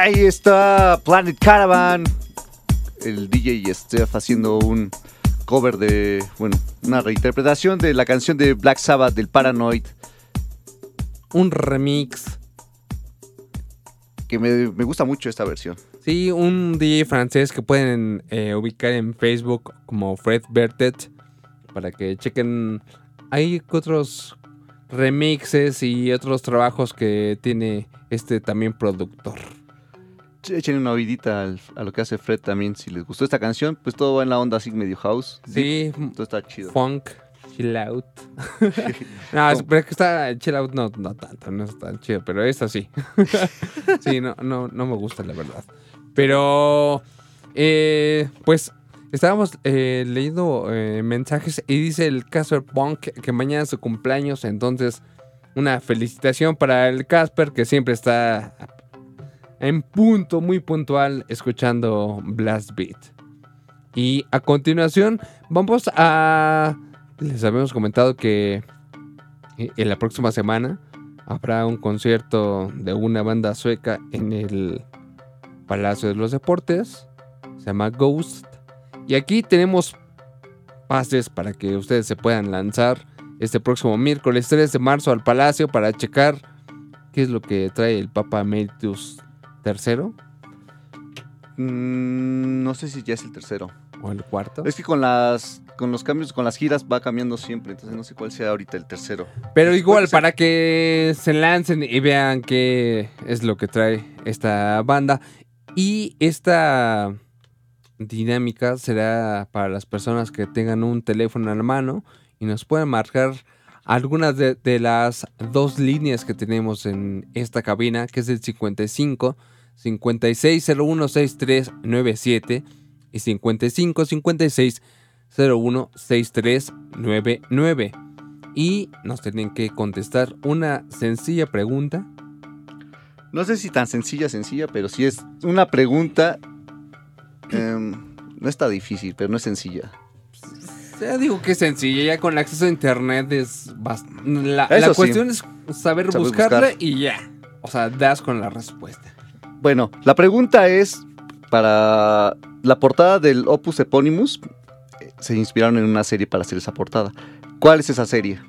Ahí está Planet Caravan. El DJ Steph haciendo un cover de, bueno, una reinterpretación de la canción de Black Sabbath del Paranoid. Un remix. Que me, me gusta mucho esta versión. Sí, un DJ francés que pueden eh, ubicar en Facebook como Fred Bertet para que chequen. Hay otros remixes y otros trabajos que tiene este también productor. Ch- Echen una oídita al- a lo que hace Fred también. Si les gustó esta canción, pues todo va en la onda así medio house. Sí, Todo está chido. funk, chill out. (laughs) (laughs) no, es- pero es que está chill out, no, no tanto, no es tan chido, pero esta sí. (laughs) sí, no, no, no me gusta, la verdad. Pero, eh, pues, estábamos eh, leyendo eh, mensajes y dice el Casper Punk que mañana es su cumpleaños, entonces, una felicitación para el Casper que siempre está en punto, muy puntual, escuchando Blast Beat. Y a continuación, vamos a. Les habíamos comentado que eh, en la próxima semana habrá un concierto de una banda sueca en el Palacio de los Deportes. Se llama Ghost. Y aquí tenemos pases para que ustedes se puedan lanzar este próximo miércoles 3 de marzo al Palacio para checar qué es lo que trae el Papa Emeritus III Mm, no sé si ya es el tercero. o el cuarto. Es que con las con los cambios, con las giras va cambiando siempre. Entonces no sé cuál sea ahorita el tercero. Pero igual, para que se lancen y vean qué es lo que trae esta banda. Y esta dinámica será para las personas que tengan un teléfono a la mano y nos pueden marcar algunas de, de las dos líneas que tenemos en esta cabina, que es el 55 56016397 y 55 56 016399 y nos tienen que contestar una sencilla pregunta. No sé si tan sencilla, sencilla, pero sí es una pregunta. em, no está difícil, pero no es sencilla. Ya digo que es sencilla, ya con el acceso a internet es bast- la, sí. cuestión es saber, Saber buscarla buscar. y ya. O sea, das con la respuesta. Bueno, la pregunta es para la portada del Opus Eponymous. eh, Se inspiraron en una serie para hacer esa portada. ¿Cuál es esa serie?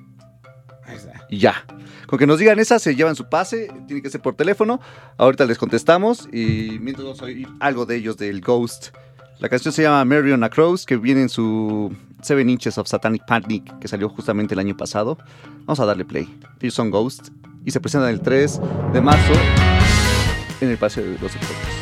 Y ya. Con que nos digan esa, se llevan su pase. Tiene que ser por teléfono. Ahorita les contestamos. Y mientras vamos a oír algo de ellos del Ghost. La canción se llama Mary on a Cross, que viene en su Seven Inches of Satanic Panic, que salió justamente el año pasado. Vamos a darle play. Ellos son Ghost y se presentan el 3 de marzo en el Paseo de los Deportes.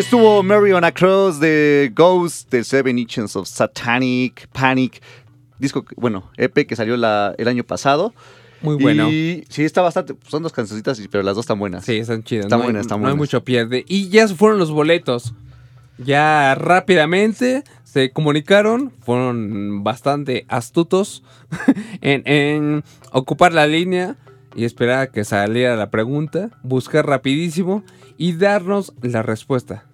Estuvo Marion Across de Ghost, de Seven Inches of Satanic Panic. Disco, bueno, EP que salió la- el año pasado. Muy bueno. Y sí, está bastante. Son dos cancioncitas, pero las dos están buenas. Sí, están chidas. Están no hay- buenas, están No hay mucho pierde. Y ya fueron los boletos. Ya rápidamente se comunicaron. Fueron bastante astutos (laughs) en, en ocupar la línea y esperar a que saliera la pregunta. Buscar rapidísimo y darnos la respuesta.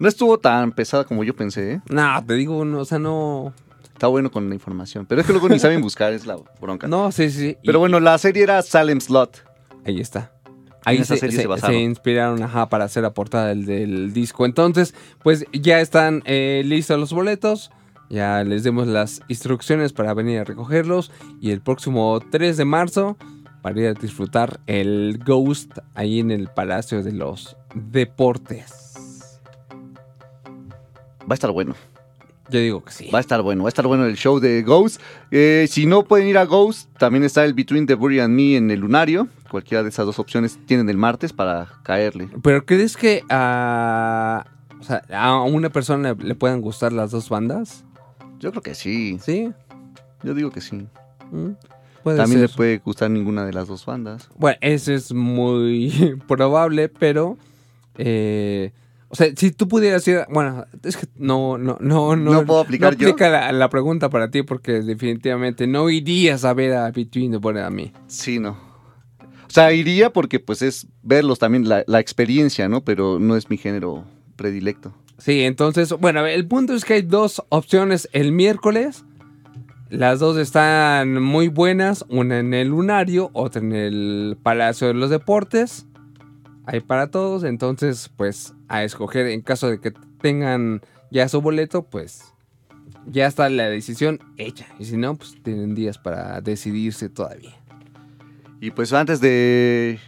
No estuvo tan pesada como yo pensé, ¿eh? No, te digo, no, o sea, no. Está bueno con la información. Pero es que luego ni saben buscar, es la bronca. No, sí, sí. y- Pero bueno, la serie era Salem Slot. Ahí está. Ahí se, serie se- se basaron. se inspiraron ajá, para hacer la portada del, del disco. Entonces, pues ya están eh, listos los boletos. Ya les demos las instrucciones para venir a recogerlos. Y el próximo 3 de marzo, para ir a disfrutar el Ghost ahí en el Palacio de los Deportes. Va a estar bueno. Yo digo que sí. Va a estar bueno. Va a estar bueno el show de Ghost. Eh, si no pueden ir a Ghost, también está el Between the Bury and Me en el Lunario. Cualquiera de esas dos opciones tienen el martes para caerle. Pero ¿crees que a, o sea, a una persona le, le puedan gustar las dos bandas? Yo creo que sí. Sí. Yo digo que sí. Mm, También ser. le puede gustar ninguna de las dos bandas. Bueno, eso es muy (laughs) probable, pero. eh, o sea, si tú pudieras ir. Bueno, es que no, no, no, no. ¿No puedo aplicar no yo? aplica la, la pregunta para ti porque definitivamente no irías a ver a Between the Border a mí. Sí, no. O sea, iría porque pues es verlos también, la, la experiencia, ¿no? Pero no es mi género predilecto. Sí, entonces, bueno, el punto es que hay dos opciones el miércoles. Las dos están muy buenas, una en el Lunario, otra en el Palacio de los Deportes. Hay para todos, entonces, pues a escoger en caso de que tengan ya su boleto, pues ya está la decisión hecha. Y si no, pues tienen días para decidirse todavía. Y pues antes de,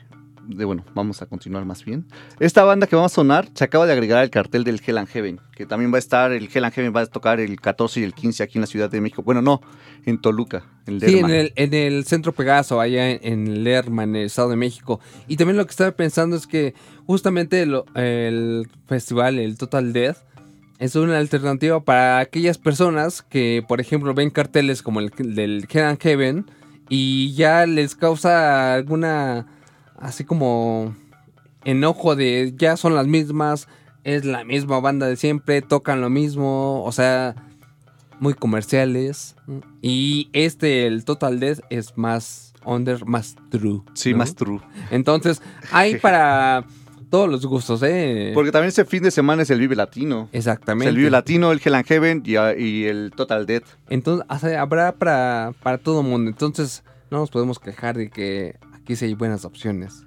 de, bueno, vamos a continuar más bien. Esta banda que vamos a sonar se acaba de agregar al cartel del Hell and Heaven, que también va a estar, el Hell and Heaven va a tocar el 14 y el 15 aquí en la Ciudad de México. Bueno, no, en Toluca, en Sí, en el, en el Centro Pegaso, allá en, en Lerma, en el Estado de México. Y también lo que estaba pensando es que justamente lo- el festival, el Total Death, es una alternativa para aquellas personas que, por ejemplo, ven carteles como el del Hell and Heaven y ya les causa alguna, así como enojo de ya son las mismas, es la misma banda de siempre, tocan lo mismo, o sea, muy comerciales. Y este, el Total Death, es más under, más true. Sí, ¿no? más true. Entonces, hay (laughs) para todos los gustos, ¿eh? Porque también ese fin de semana es el Vive Latino. Exactamente. el Vive Latino, el Hell and Heaven y, y el Total Death. Entonces, o sea, habrá para, para todo el mundo. Entonces, no nos podemos quejar de que aquí sí hay buenas opciones.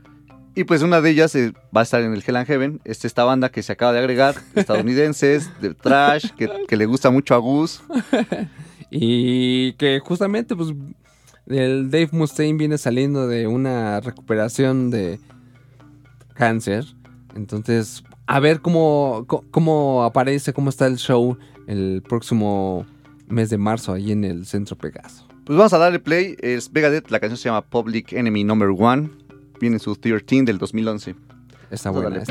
Y pues una de ellas eh, va a estar en el Hell and Heaven. Es esta banda que se acaba de agregar, estadounidenses, de trash, que, que le gusta mucho a Gus. (laughs) Y que justamente, pues, el Dave Mustaine viene saliendo de una recuperación de cáncer. Entonces, a ver cómo, cómo aparece, cómo está el show el próximo mes de marzo ahí en el Centro Pegaso. Pues vamos a darle play. Es Megadeth, la canción se llama Public Enemy Number One. Viene en su 13 del 2011. Está buena.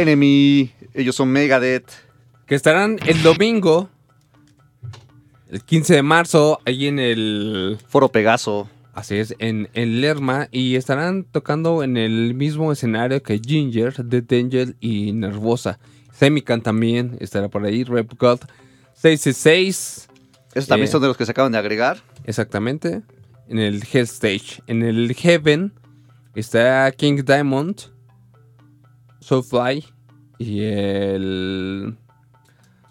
Enemy. Ellos son Megadeth. Que estarán el domingo, el 15 de marzo, ahí en el... Foro Pegaso. Así es, en, en Lerma. Y estarán tocando en el mismo escenario que Ginger, Dead Angel y Nervosa. Semican también estará por ahí. Rep God 666. Esos también Eh. son de los que se acaban de agregar. Exactamente. En el Hell Stage. En el Heaven está King Diamond, Soulfly y el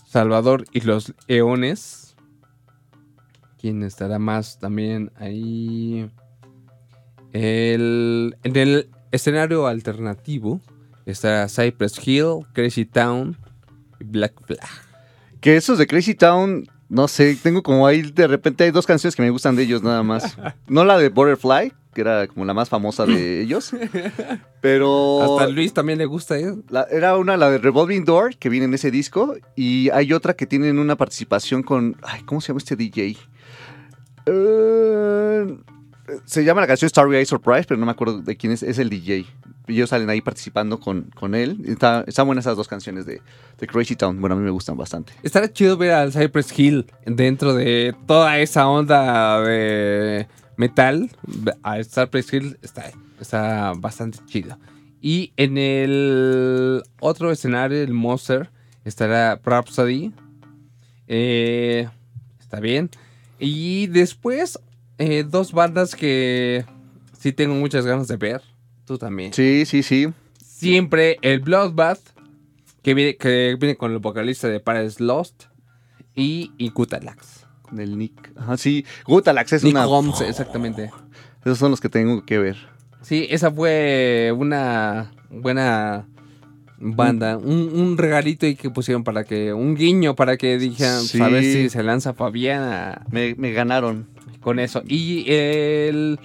Salvador y los Eones. ¿Quién estará más también ahí? El, en el escenario alternativo está Cypress Hill, Crazy Town y Black Flag. Que esos de Crazy Town, no sé, tengo como ahí de repente hay dos canciones que me gustan de ellos nada más. (laughs) No la de Butterfly, que era como la más famosa de (laughs) ellos, pero Hasta a Luis también le gusta, ¿eh? la- era una, la de Revolving Door, que viene en ese disco, y hay otra que tienen una participación con, ay, ¿cómo se llama este DJ? Eh, se llama la canción Starry Eye Surprise, pero no me acuerdo de quién es, es el DJ. Ellos salen ahí participando con, con él. Está- están buenas esas dos canciones de, de Crazy Town. Bueno, a mí me gustan bastante. Estará chido ver al Cypress Hill dentro de toda esa onda de metal. A Cypress Hill está, está bastante chido. Y en el otro escenario, el Monster, estará Rhapsody. Eh, está bien. Y después, eh, dos bandas que sí tengo muchas ganas de ver. Tú también. Sí, sí, sí. Siempre el Bloodbath, que viene, que viene con el vocalista de Paradise Lost, y, y Kutalax. Con el Nick. Ajá, sí. Gutalax es Nick una. Holmes, exactamente. Esos son los que tengo que ver. Sí, esa fue una buena banda. Un, un regalito y que pusieron para que. Un guiño para que dijeran. Sí. A ver si se lanza Fabiana Me, me ganaron. con eso. Y el.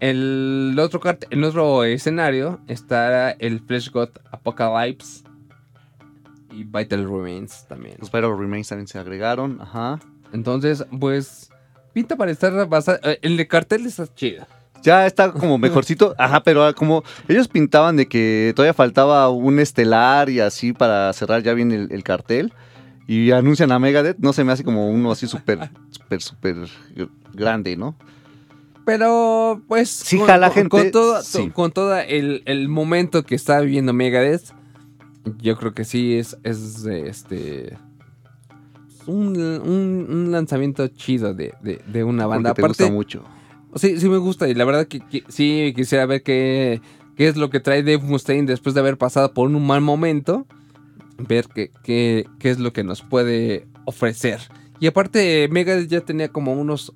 El otro, cart- el otro escenario está el Flesh God Apocalypse y Vital Remains también. Los Viral Remains también se agregaron. Ajá. Entonces, pues, pinta para estar bastante... El de cartel está chido. Ya está como mejorcito. (laughs) Ajá, pero como ellos pintaban de que todavía faltaba un estelar y así para cerrar ya bien el, el cartel. Y anuncian a Megadeth. No se me hace como uno así súper, (laughs) súper, súper grande, ¿no? Pero, pues... Sí, jala gente, Con todo, sí. con todo el, el momento que está viviendo Megadeth, yo creo que sí es, es este... Un, un- un lanzamiento chido de, de- de una banda. Porque te gusta Aparte, mucho. Sí, sí me gusta y la verdad que, que sí quisiera ver qué, qué es lo que trae Dave Mustaine después de haber pasado por un mal momento. Ver qué, qué, qué es lo que nos puede ofrecer. Y aparte, Megadeth ya tenía como unos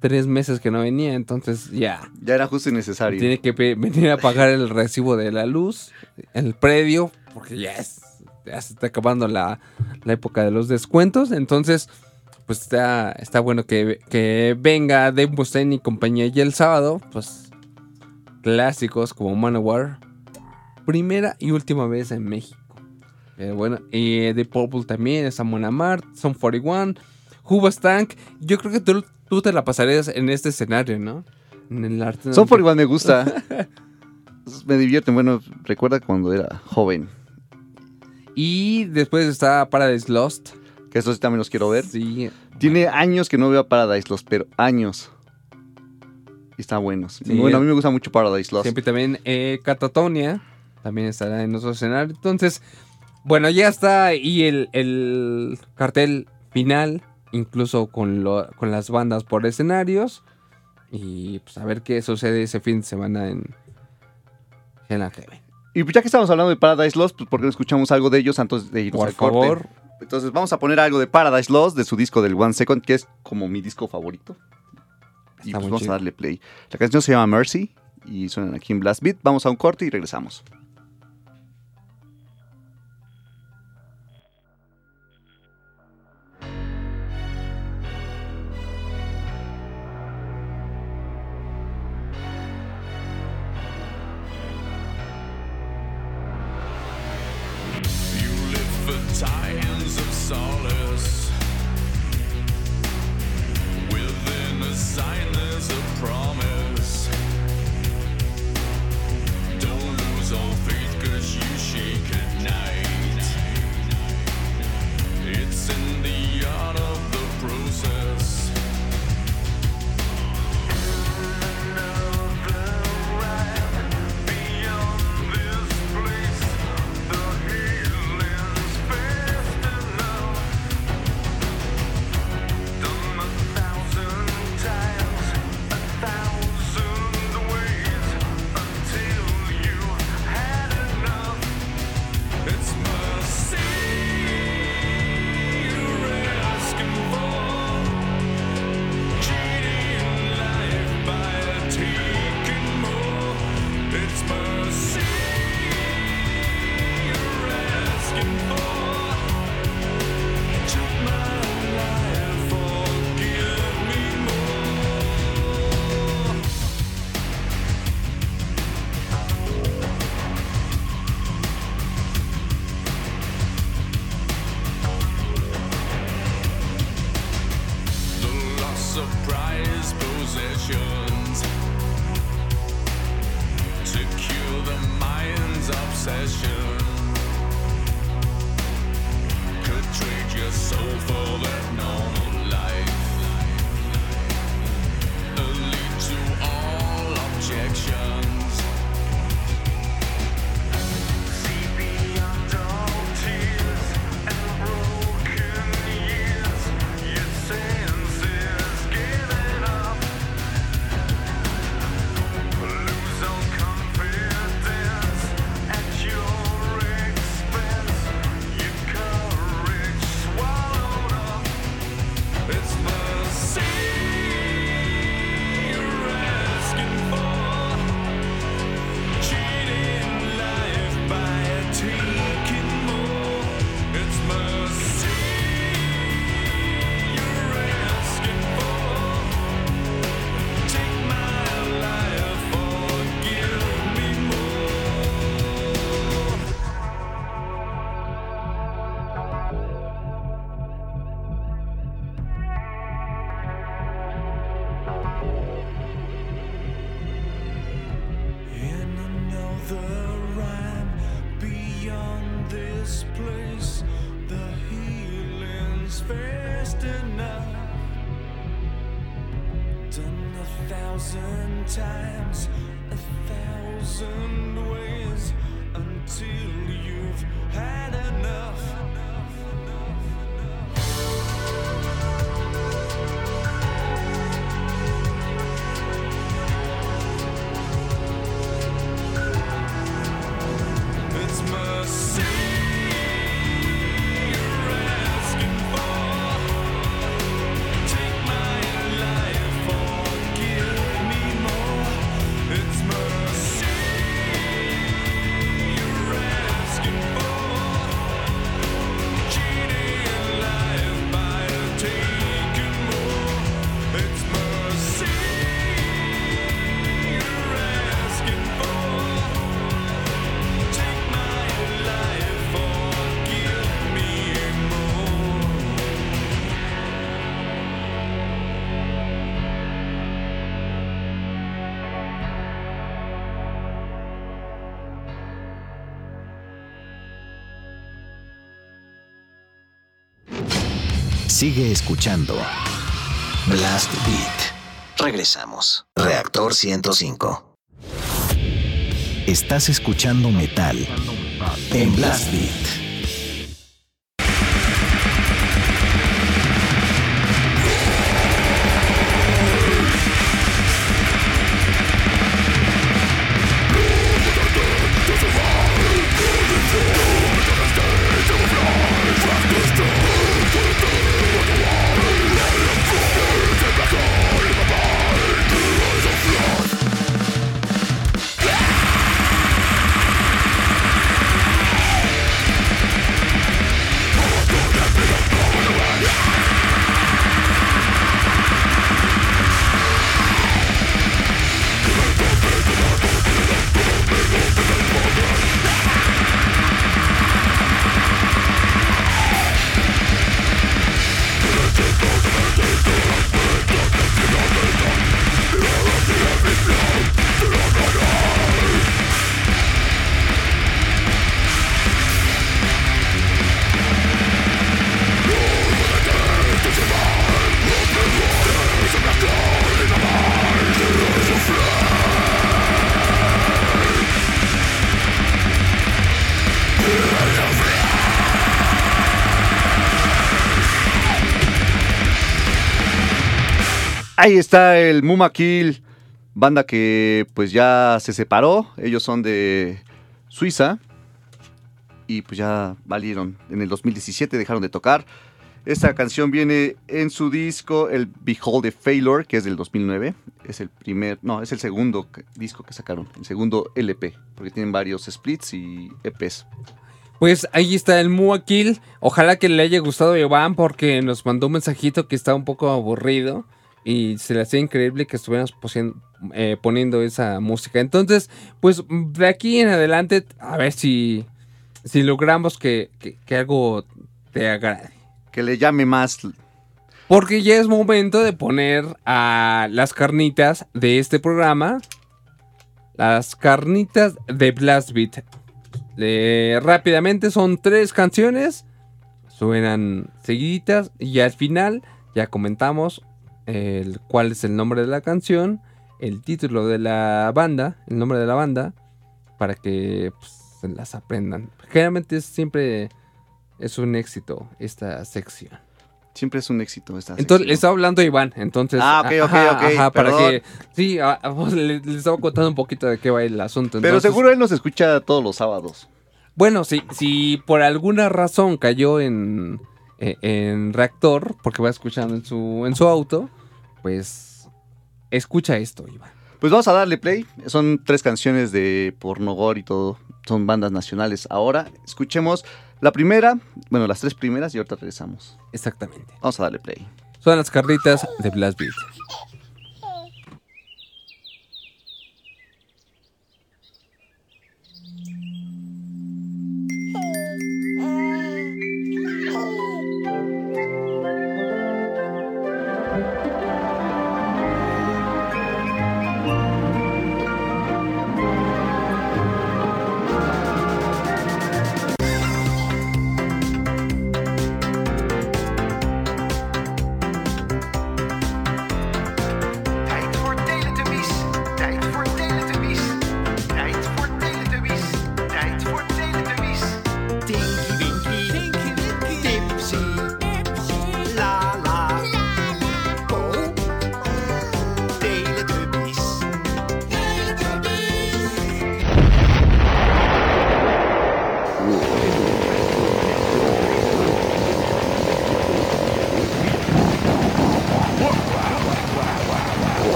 tres meses que no venía, entonces ya Ya era justo y necesario. tiene que venir a pagar el recibo de la luz, el predio, porque ya, es, ya se está acabando la, la época de los descuentos. Entonces, pues está, está bueno que, que venga Dave Mustaine y compañía. Y el sábado, pues clásicos como Manowar, primera y última vez en México. Pero bueno, y The Purple también, está Mon Amart, Son 41, Hubas Tank. Yo creo que tú, tú te la pasarías en este escenario, ¿no? En el arte. Son por igual me gusta. (laughs) me divierten. Bueno, recuerda cuando era joven. Y después está Paradise Lost. Que estos sí también los quiero ver. Sí. Tiene años que no veo a Paradise Lost, pero años. Y están buenos. Sí. bueno, a mí me gusta mucho Paradise Lost. Siempre también eh, Catatonia. También estará en otro escenario. Entonces, bueno, ya está ahí el, el cartel final. Incluso con, lo- con las bandas por escenarios. Y pues a ver qué sucede ese fin de semana en Hell and Heaven. Y pues ya que estamos hablando de Paradise Lost, pues porque no escuchamos algo de ellos antes de irnos Por al corte? favor, Entonces vamos a poner algo de Paradise Lost de su disco del One Second, que es como mi disco favorito. Y Está pues muy vamos chido. a darle play. La canción se llama Mercy y suenan aquí en Blast Beat. Vamos a un corte y regresamos. solace within a silence. Thousand times, a thousand ways Sigue escuchando Blast Beat. Regresamos. Reactor 105. Estás escuchando metal en Blast Beat. Ahí está el Muma Kill, banda que pues ya se separó. Ellos son de Suiza y pues ya valieron. En el 2017 dejaron de tocar. Esta canción viene en su disco, el Behold the Failure, que es del 2009. Es el primer, no, es el segundo disco que sacaron, el segundo LP, porque tienen varios splits y EPs. Pues ahí está el Muakil. Ojalá que le haya gustado a Iván porque nos mandó un mensajito que estaba un poco aburrido y se le hacía increíble que estuviéramos posien- eh, poniendo esa música. Entonces, pues de aquí en adelante, a ver si, si logramos que, que- que algo te agrade. Que le llame más. Porque ya es momento de poner a las carnitas de este programa. Las carnitas de Blast Beat. Rápidamente son tres canciones. Suenan seguiditas. Y al final ya comentamos el, cuál es el nombre de la canción. El título de la banda. El nombre de la banda. Para que pues, se las aprendan. Generalmente es siempre es un éxito esta sección. Siempre es un éxito esta Entonces, sección. le estaba hablando a Iván, entonces... Ah, ok, ok, ajá, ok, ajá, para que... Sí, a- a vos le, le estaba contando un poquito de qué va el asunto. Pero entonces- seguro él nos escucha todos los sábados. Bueno, si, si por alguna razón cayó en, en, en reactor, porque va escuchando en su, en su auto, pues escucha esto, Iván. Pues vamos a darle play. Son tres canciones de Pornogor y todo. Son bandas nacionales. Ahora escuchemos la primera, bueno, las tres primeras y ahorita regresamos. Exactamente. Vamos a darle play. Son las carnitas de Blast Beat.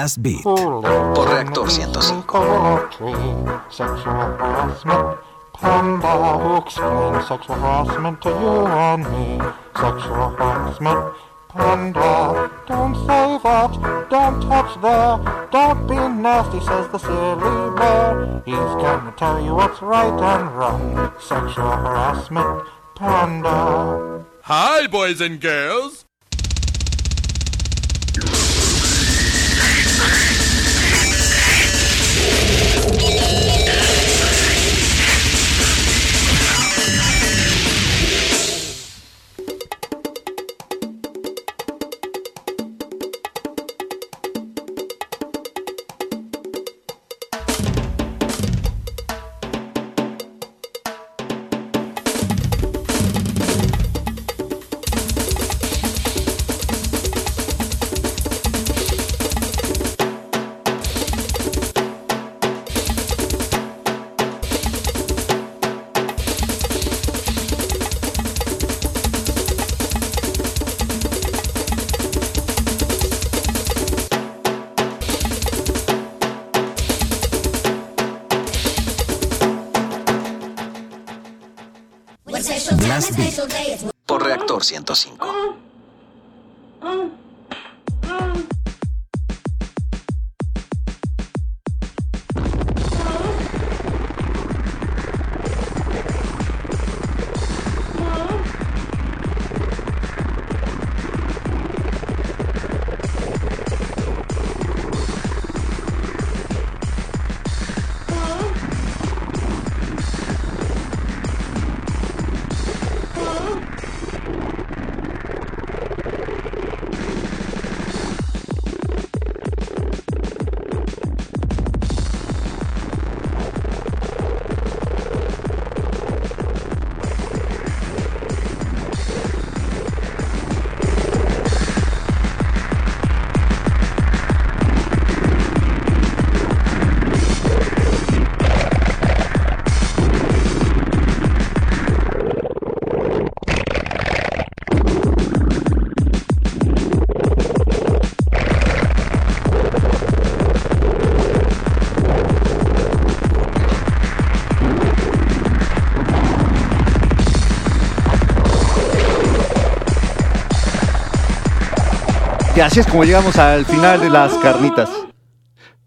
Blast Beat por Reactor 105. Panda who sexual harassment to you and me. Sexual harassment. Panda, don't say that. Don't touch there. Don't be nasty, says the silly bear. He's gonna tell you what's right and wrong. Sexual harassment. Panda. Hi, boys and girls. Por Reactor 105. Y así es como llegamos al final de las carnitas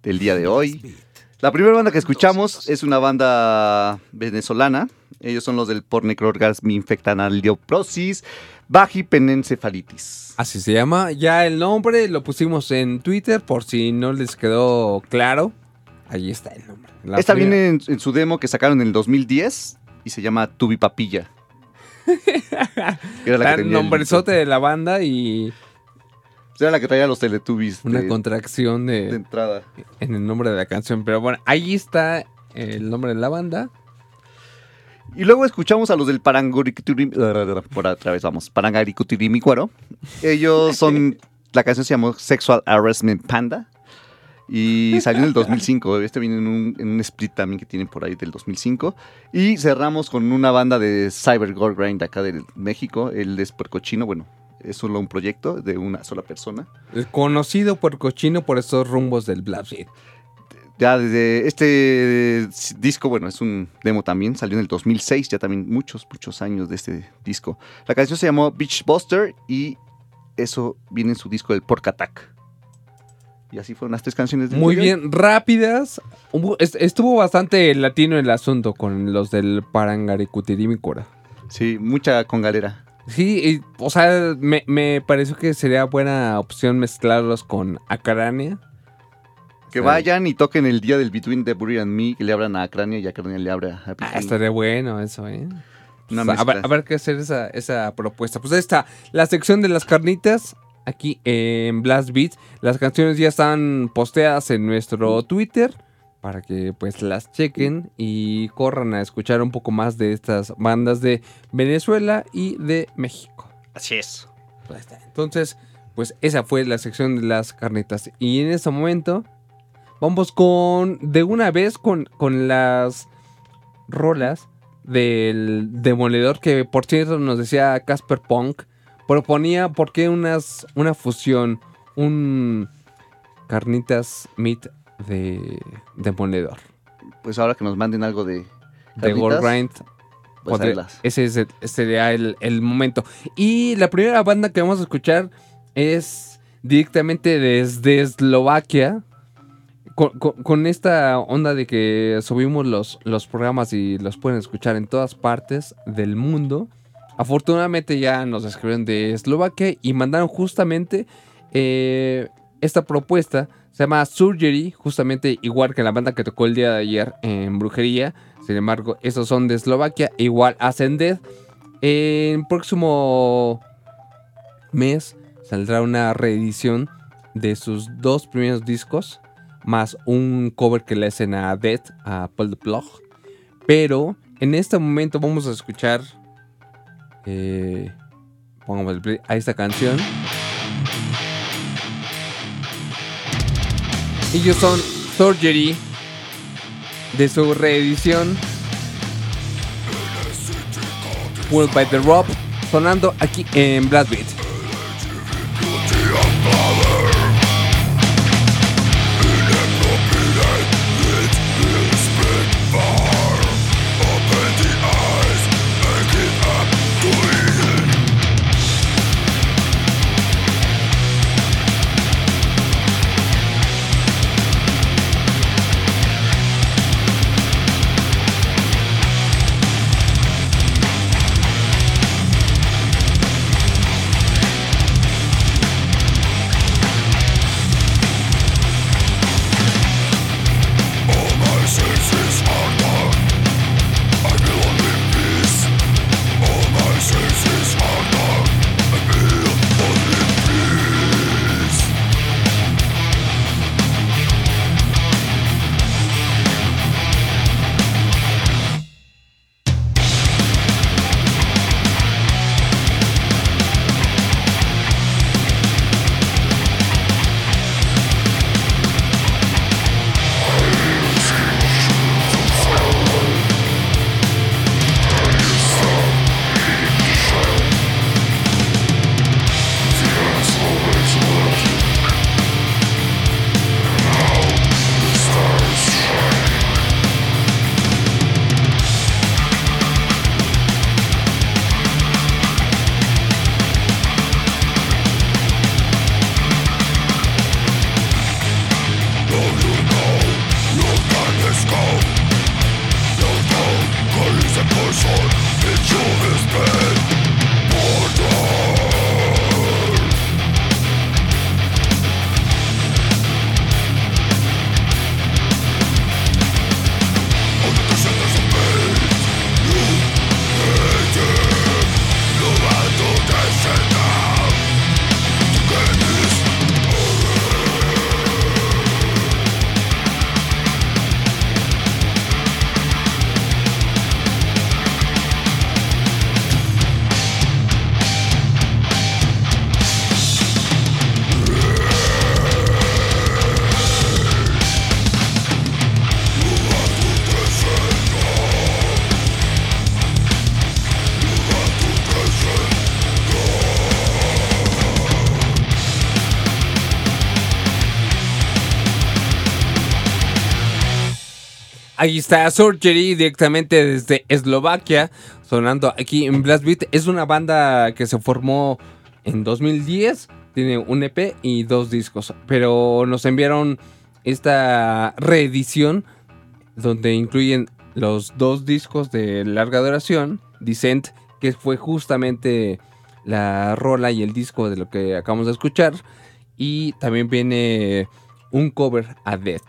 del día de hoy. La primera banda que escuchamos es una banda venezolana. Ellos son los del pornecroorgasmi infectanalioprosis vagipenencefalitis. Así se llama. Ya el nombre lo pusimos en Twitter por si no les quedó claro. Ahí está el nombre. La Esta primera- viene en, en su demo que sacaron en el 2010 y se llama Tubi Papilla. (laughs) Era la el nombrezote de la banda y Era la que traía los Teletubbies una de, contracción de de, entrada. en el nombre de la canción. Pero bueno, ahí está el nombre de la banda. Y luego escuchamos a los del Parangoricutirim... Por otra vez vamos. Parangaricutirimícuaro. Ellos son... La canción se llamó Sexual Harassment Panda. Y salió en el 2005. Este viene en un, en un split también que tienen por ahí del 2005. Y cerramos con una banda de Cyber Gore Grind acá de México. Él es puercochino. Bueno, es solo un proyecto de una sola persona. El conocido por cochino por estos rumbos del Black Sheep. Ya desde este disco, bueno, es un demo también, salió en el 2006, ya también muchos, muchos años de este disco. La canción se llamó Beach Buster y eso viene en su disco del Pork Attack. Y así fueron las tres canciones Muy de hoy. bien, rápidas. Estuvo bastante latino el asunto con los del Parangaricutirimicura. Sí, mucha con galera. Sí, y, o sea, me, me pareció que sería buena opción mezclarlos con Acarania. Que vayan y toquen el día del Between the Buried and Me, que le abran a Crania y a Crania le abra a Ah, estaría bueno eso, ¿eh? Sea, a, ver, a ver qué hacer esa, esa propuesta. Pues ahí está, la sección de las carnitas, aquí en Blast Beat. Las canciones ya están posteadas en nuestro Twitter para que pues las chequen y corran a escuchar un poco más de estas bandas de Venezuela y de México. Así es. Entonces, pues esa fue la sección de las carnitas. Y en este momento, vamos con, de una vez, con, con las rolas del Demoledor, que por cierto nos decía Casper Punk, proponía por qué unas, una fusión, un carnitas meat de Demoledor. Pues ahora que nos manden algo de De Gold carnitas, Grind. pues ese es el- sería el, el momento. Y la primera banda que vamos a escuchar es directamente desde Eslovaquia. Con, con- con esta onda de que subimos los, los programas y los pueden escuchar en todas partes del mundo. Afortunadamente ya nos escribieron de Eslovaquia y mandaron justamente eh, esta propuesta. Se llama Surgery, justamente igual que la banda que tocó el día de ayer en Brujería. Sin embargo, estos son de Eslovaquia. Igual Ascended. En próximo mes saldrá una reedición de sus dos primeros discos. Más un cover que le hacen a Death, a Paul de. Pero en este momento vamos a escuchar. eh, pongamos el play a esta canción. Ellos son Surgery de su reedición Pulled by the Rope sonando aquí en Blast Beat. Ahí está Surgery directamente desde Eslovaquia, sonando aquí en Blast Beat. Es una banda que se formó en 2010, tiene un EP y dos discos, pero nos enviaron esta reedición donde incluyen los dos discos de larga duración, Descent, que fue justamente la rola y el disco de lo que acabamos de escuchar, y también viene un cover a Death.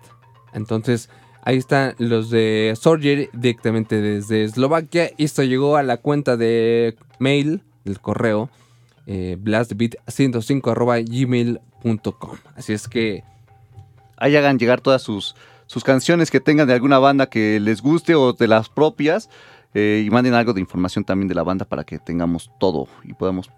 Entonces, ahí están los de Surgery directamente desde Eslovaquia. Esto llegó a la cuenta de mail, del correo, eh, blastbeat105.gmail.com. Así es que Ahí hagan llegar todas sus, sus canciones que tengan de alguna banda que les guste o de las propias. eh, y manden algo de información también de la banda para que tengamos todo y podamos.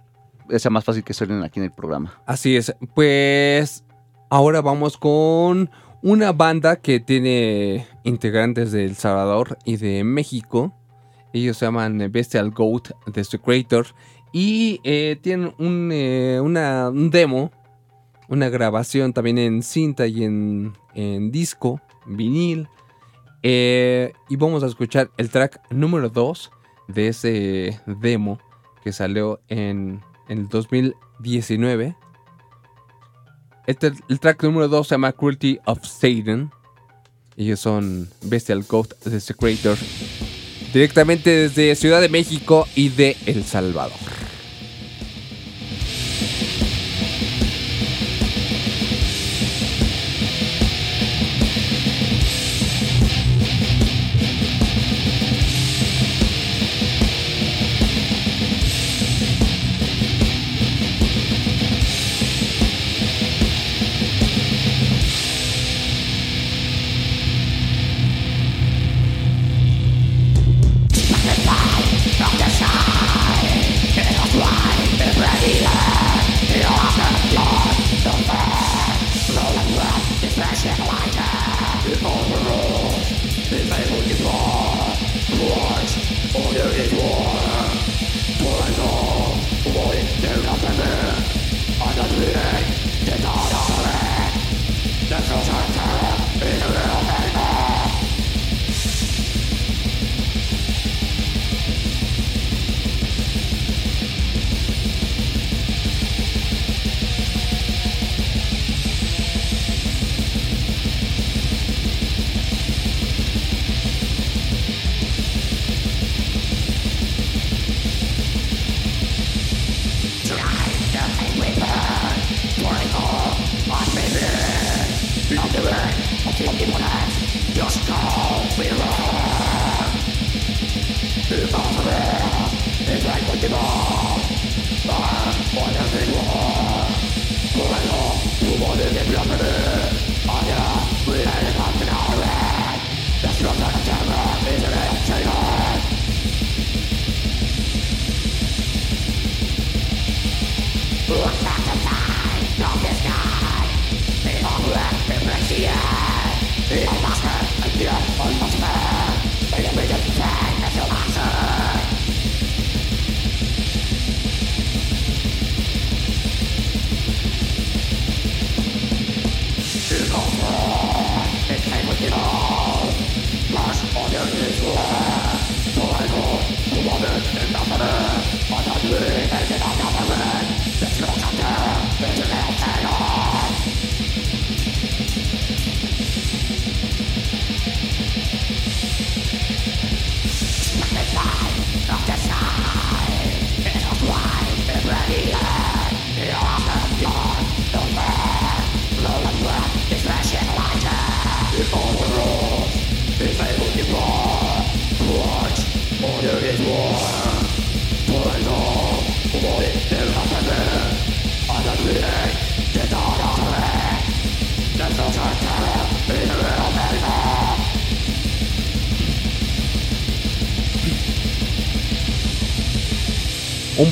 Sea más fácil que suenen aquí en el programa. Así es. Pues ahora vamos con una banda que tiene integrantes de El Salvador y de México. Ellos se llaman Bestial Goat de su creator. Y eh, tienen un, eh, una- un demo, una grabación también en cinta y en, en disco, vinil. Eh, y vamos a escuchar el track número 2 de ese demo que salió en, en el 2019. Tra- el track número 2 se llama Cruelty of Satan. Ellos son Bestial Goat de The Creator. Directamente desde Ciudad de México y de El Salvador.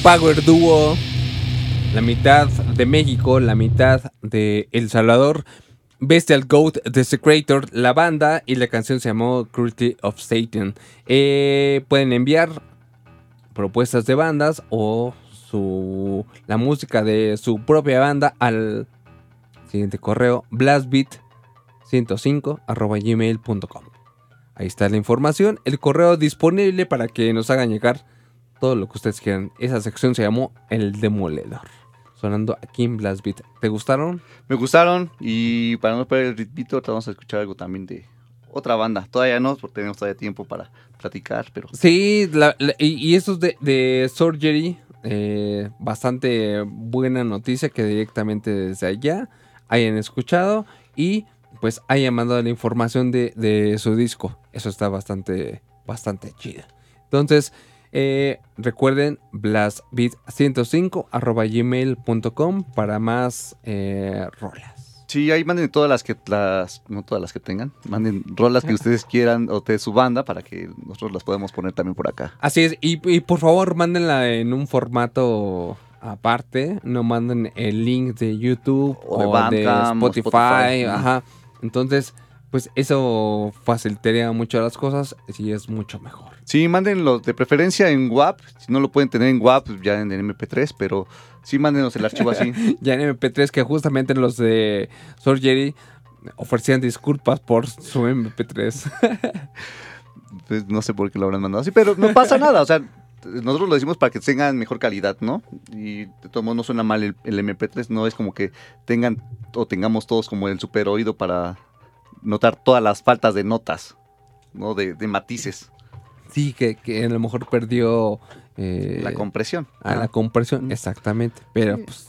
Power dúo, la mitad de México, la mitad de El Salvador. Bestial Goat The Creator, la banda y la canción se llamó Cruelty of Satan. Eh, pueden enviar propuestas de bandas o su, la música de su propia banda al siguiente correo blastbeat105 gmail.com Ahí está la información. El correo disponible para que nos hagan llegar todo lo que ustedes quieran. Esa sección se llamó El Demoledor. Sonando aquí en Blast Beat. ¿Te gustaron? Me gustaron y para no perder el ritmito, vamos a escuchar algo también de otra banda. Todavía no, porque tenemos todavía tiempo para platicar, pero Sí, la- la- y, y estos de, de Surgery, eh, bastante buena noticia que directamente desde allá hayan escuchado y pues hayan mandado la información de, de su disco. Eso está bastante, bastante chido. Entonces, eh, recuerden blastbeat105 arroba gmail.com para más eh, rolas. sí, ahí manden todas las que, las, no todas las que tengan, manden rolas que ustedes quieran o de su banda para que nosotros las podamos poner también por acá. Así es, y, y por favor mándenla en un formato aparte, no manden el link de YouTube O de o de, Bandcamp, o Spotify, Spotify, ajá. Entonces, pues eso facilitaría mucho las cosas y es mucho mejor. Sí, mándenlo de preferencia en WAP, si no lo pueden tener en WAP, ya en el MP3, pero sí mándenos el archivo así. (laughs) Ya en MP3 que justamente los de Surgery ofrecían disculpas por su MP3. (laughs) Pues, no sé por qué lo habrán mandado así, pero no pasa nada, o sea, nosotros lo decimos para que tengan mejor calidad, ¿no? Y de todos modos no suena mal el, el MP3, no es como que tengan o tengamos todos como el super oído para notar todas las faltas de notas, ¿no? De, de matices, sí, que, que a lo mejor perdió eh, la compresión. a la compresión, exactamente. Pero pues,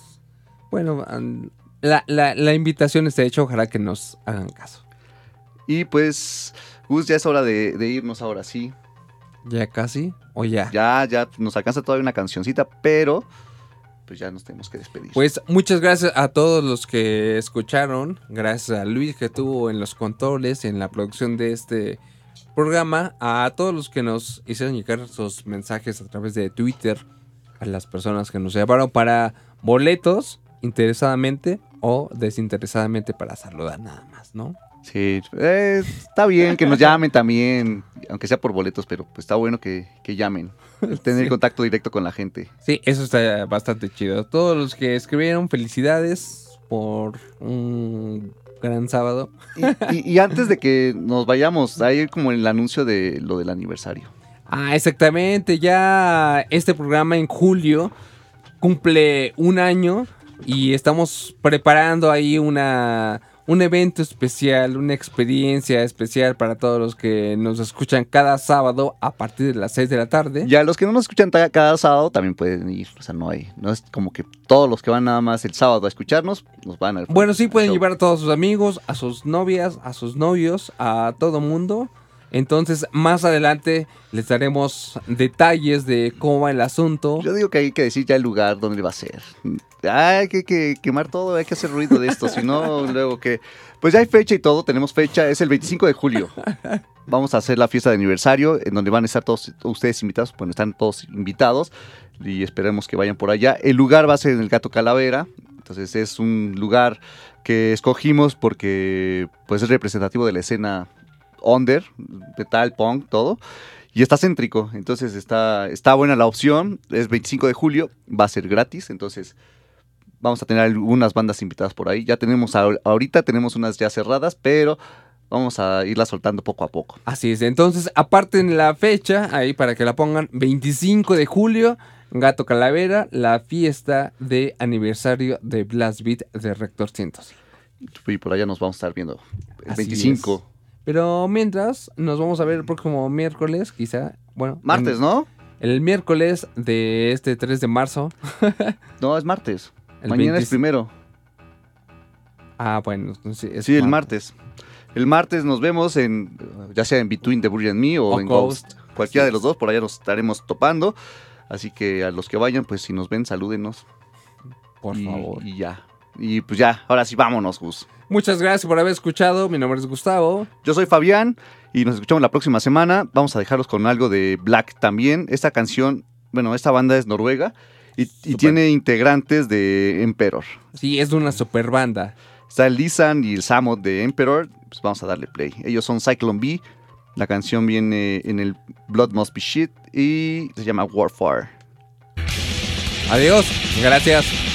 bueno, la, la, la invitación está hecha, ojalá que nos hagan caso. Y pues, Gus, ya es hora de, de irnos ahora sí. Ya casi, o ya. Ya, ya nos alcanza todavía una cancioncita, pero pues ya nos tenemos que despedir. Pues muchas gracias a todos los que escucharon. Gracias a Luis que estuvo en los controles, en la producción de este programa. A todos los que nos hicieron llegar sus mensajes a través de Twitter. A las personas que nos llamaron para boletos, interesadamente o desinteresadamente para saludar nada más, ¿no? Sí, eh, está bien que nos llamen también, aunque sea por boletos, pero pues está bueno que, que llamen. (laughs) Tener Sí. contacto directo con la gente. Sí, eso está bastante chido. Todos los que escribieron, felicidades por un gran sábado. Y, y- y antes de que nos vayamos, hay como el anuncio de lo del aniversario. Ah, exactamente. Ya este programa en julio cumple un año y estamos preparando ahí una, un evento especial, una experiencia especial para todos los que nos escuchan cada sábado a partir de las 6 de la tarde. Ya los que no nos escuchan cada sábado también pueden ir. O sea, no hay, no es como que todos los que van nada más el sábado a escucharnos, nos van al Bueno, sí pueden llevar a todos sus amigos, a sus novias, a sus novios, a todo mundo. Entonces, más adelante les daremos detalles de cómo va el asunto. Yo digo que hay que decir ya el lugar donde va a ser. Hay que, que quemar todo, hay que hacer ruido de esto, si no, (laughs) luego que... Pues ya hay fecha y todo, tenemos fecha, es el 25 de julio. Vamos a hacer la fiesta de aniversario, en donde van a estar todos ustedes invitados, bueno, están todos invitados y esperemos que vayan por allá. El lugar va a ser en el Gato Calavera, entonces es un lugar que escogimos porque pues es representativo de la escena under, metal, punk, todo. Y está céntrico, entonces está, está buena la opción. Es 25 de julio, va a ser gratis, entonces vamos a tener algunas bandas invitadas por ahí. Ya tenemos, ahor- ahorita tenemos unas ya cerradas, pero vamos a irlas soltando poco a poco. Así es, entonces aparten la fecha ahí para que la pongan 25 de julio, Gato Calavera, la fiesta de aniversario de Blast Beat de Rector 105. Y por allá nos vamos a estar viendo el Así 25. es. Pero mientras, nos vamos a ver el próximo miércoles, quizá, bueno. Martes, en- ¿no? El miércoles de este 3 de marzo. (laughs) No, es martes. El Mañana 20 es primero. Ah, bueno, es Sí, el martes. El martes nos vemos en, ya sea en Between the Burry and Me o, O en Ghost. Ghost. Cualquiera de los dos, por allá nos estaremos topando. Así que a los que vayan, pues si nos ven, salúdenos. Por y, favor. Y ya. Y pues ya, ahora sí, vámonos, Gus. Muchas gracias por haber escuchado. Mi nombre es Gustavo. Yo soy Fabián y nos escuchamos la próxima semana. Vamos a dejarlos con algo de Black también. Esta canción, bueno, esta banda es noruega y, tiene integrantes de Emperor. Sí, es de una super banda. Está el Lisan y el Samot de Emperor. Pues vamos a darle play. Ellos son Cyclone B. La canción viene en el Blood Must Be Shit y se llama Warfare. Adiós. Gracias.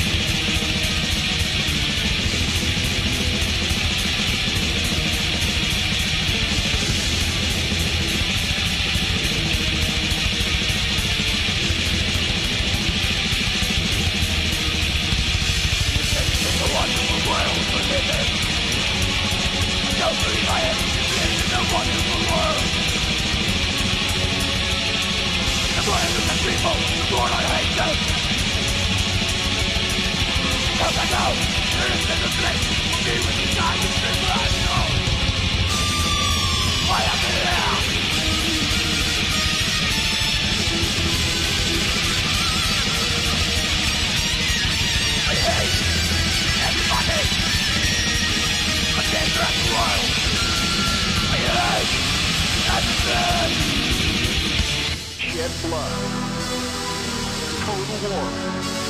people, the more I hate them. Because I know there is never place for me when you die, people I know. I am here. I hate everybody. World. I hate everything. Blood. Oh, the war.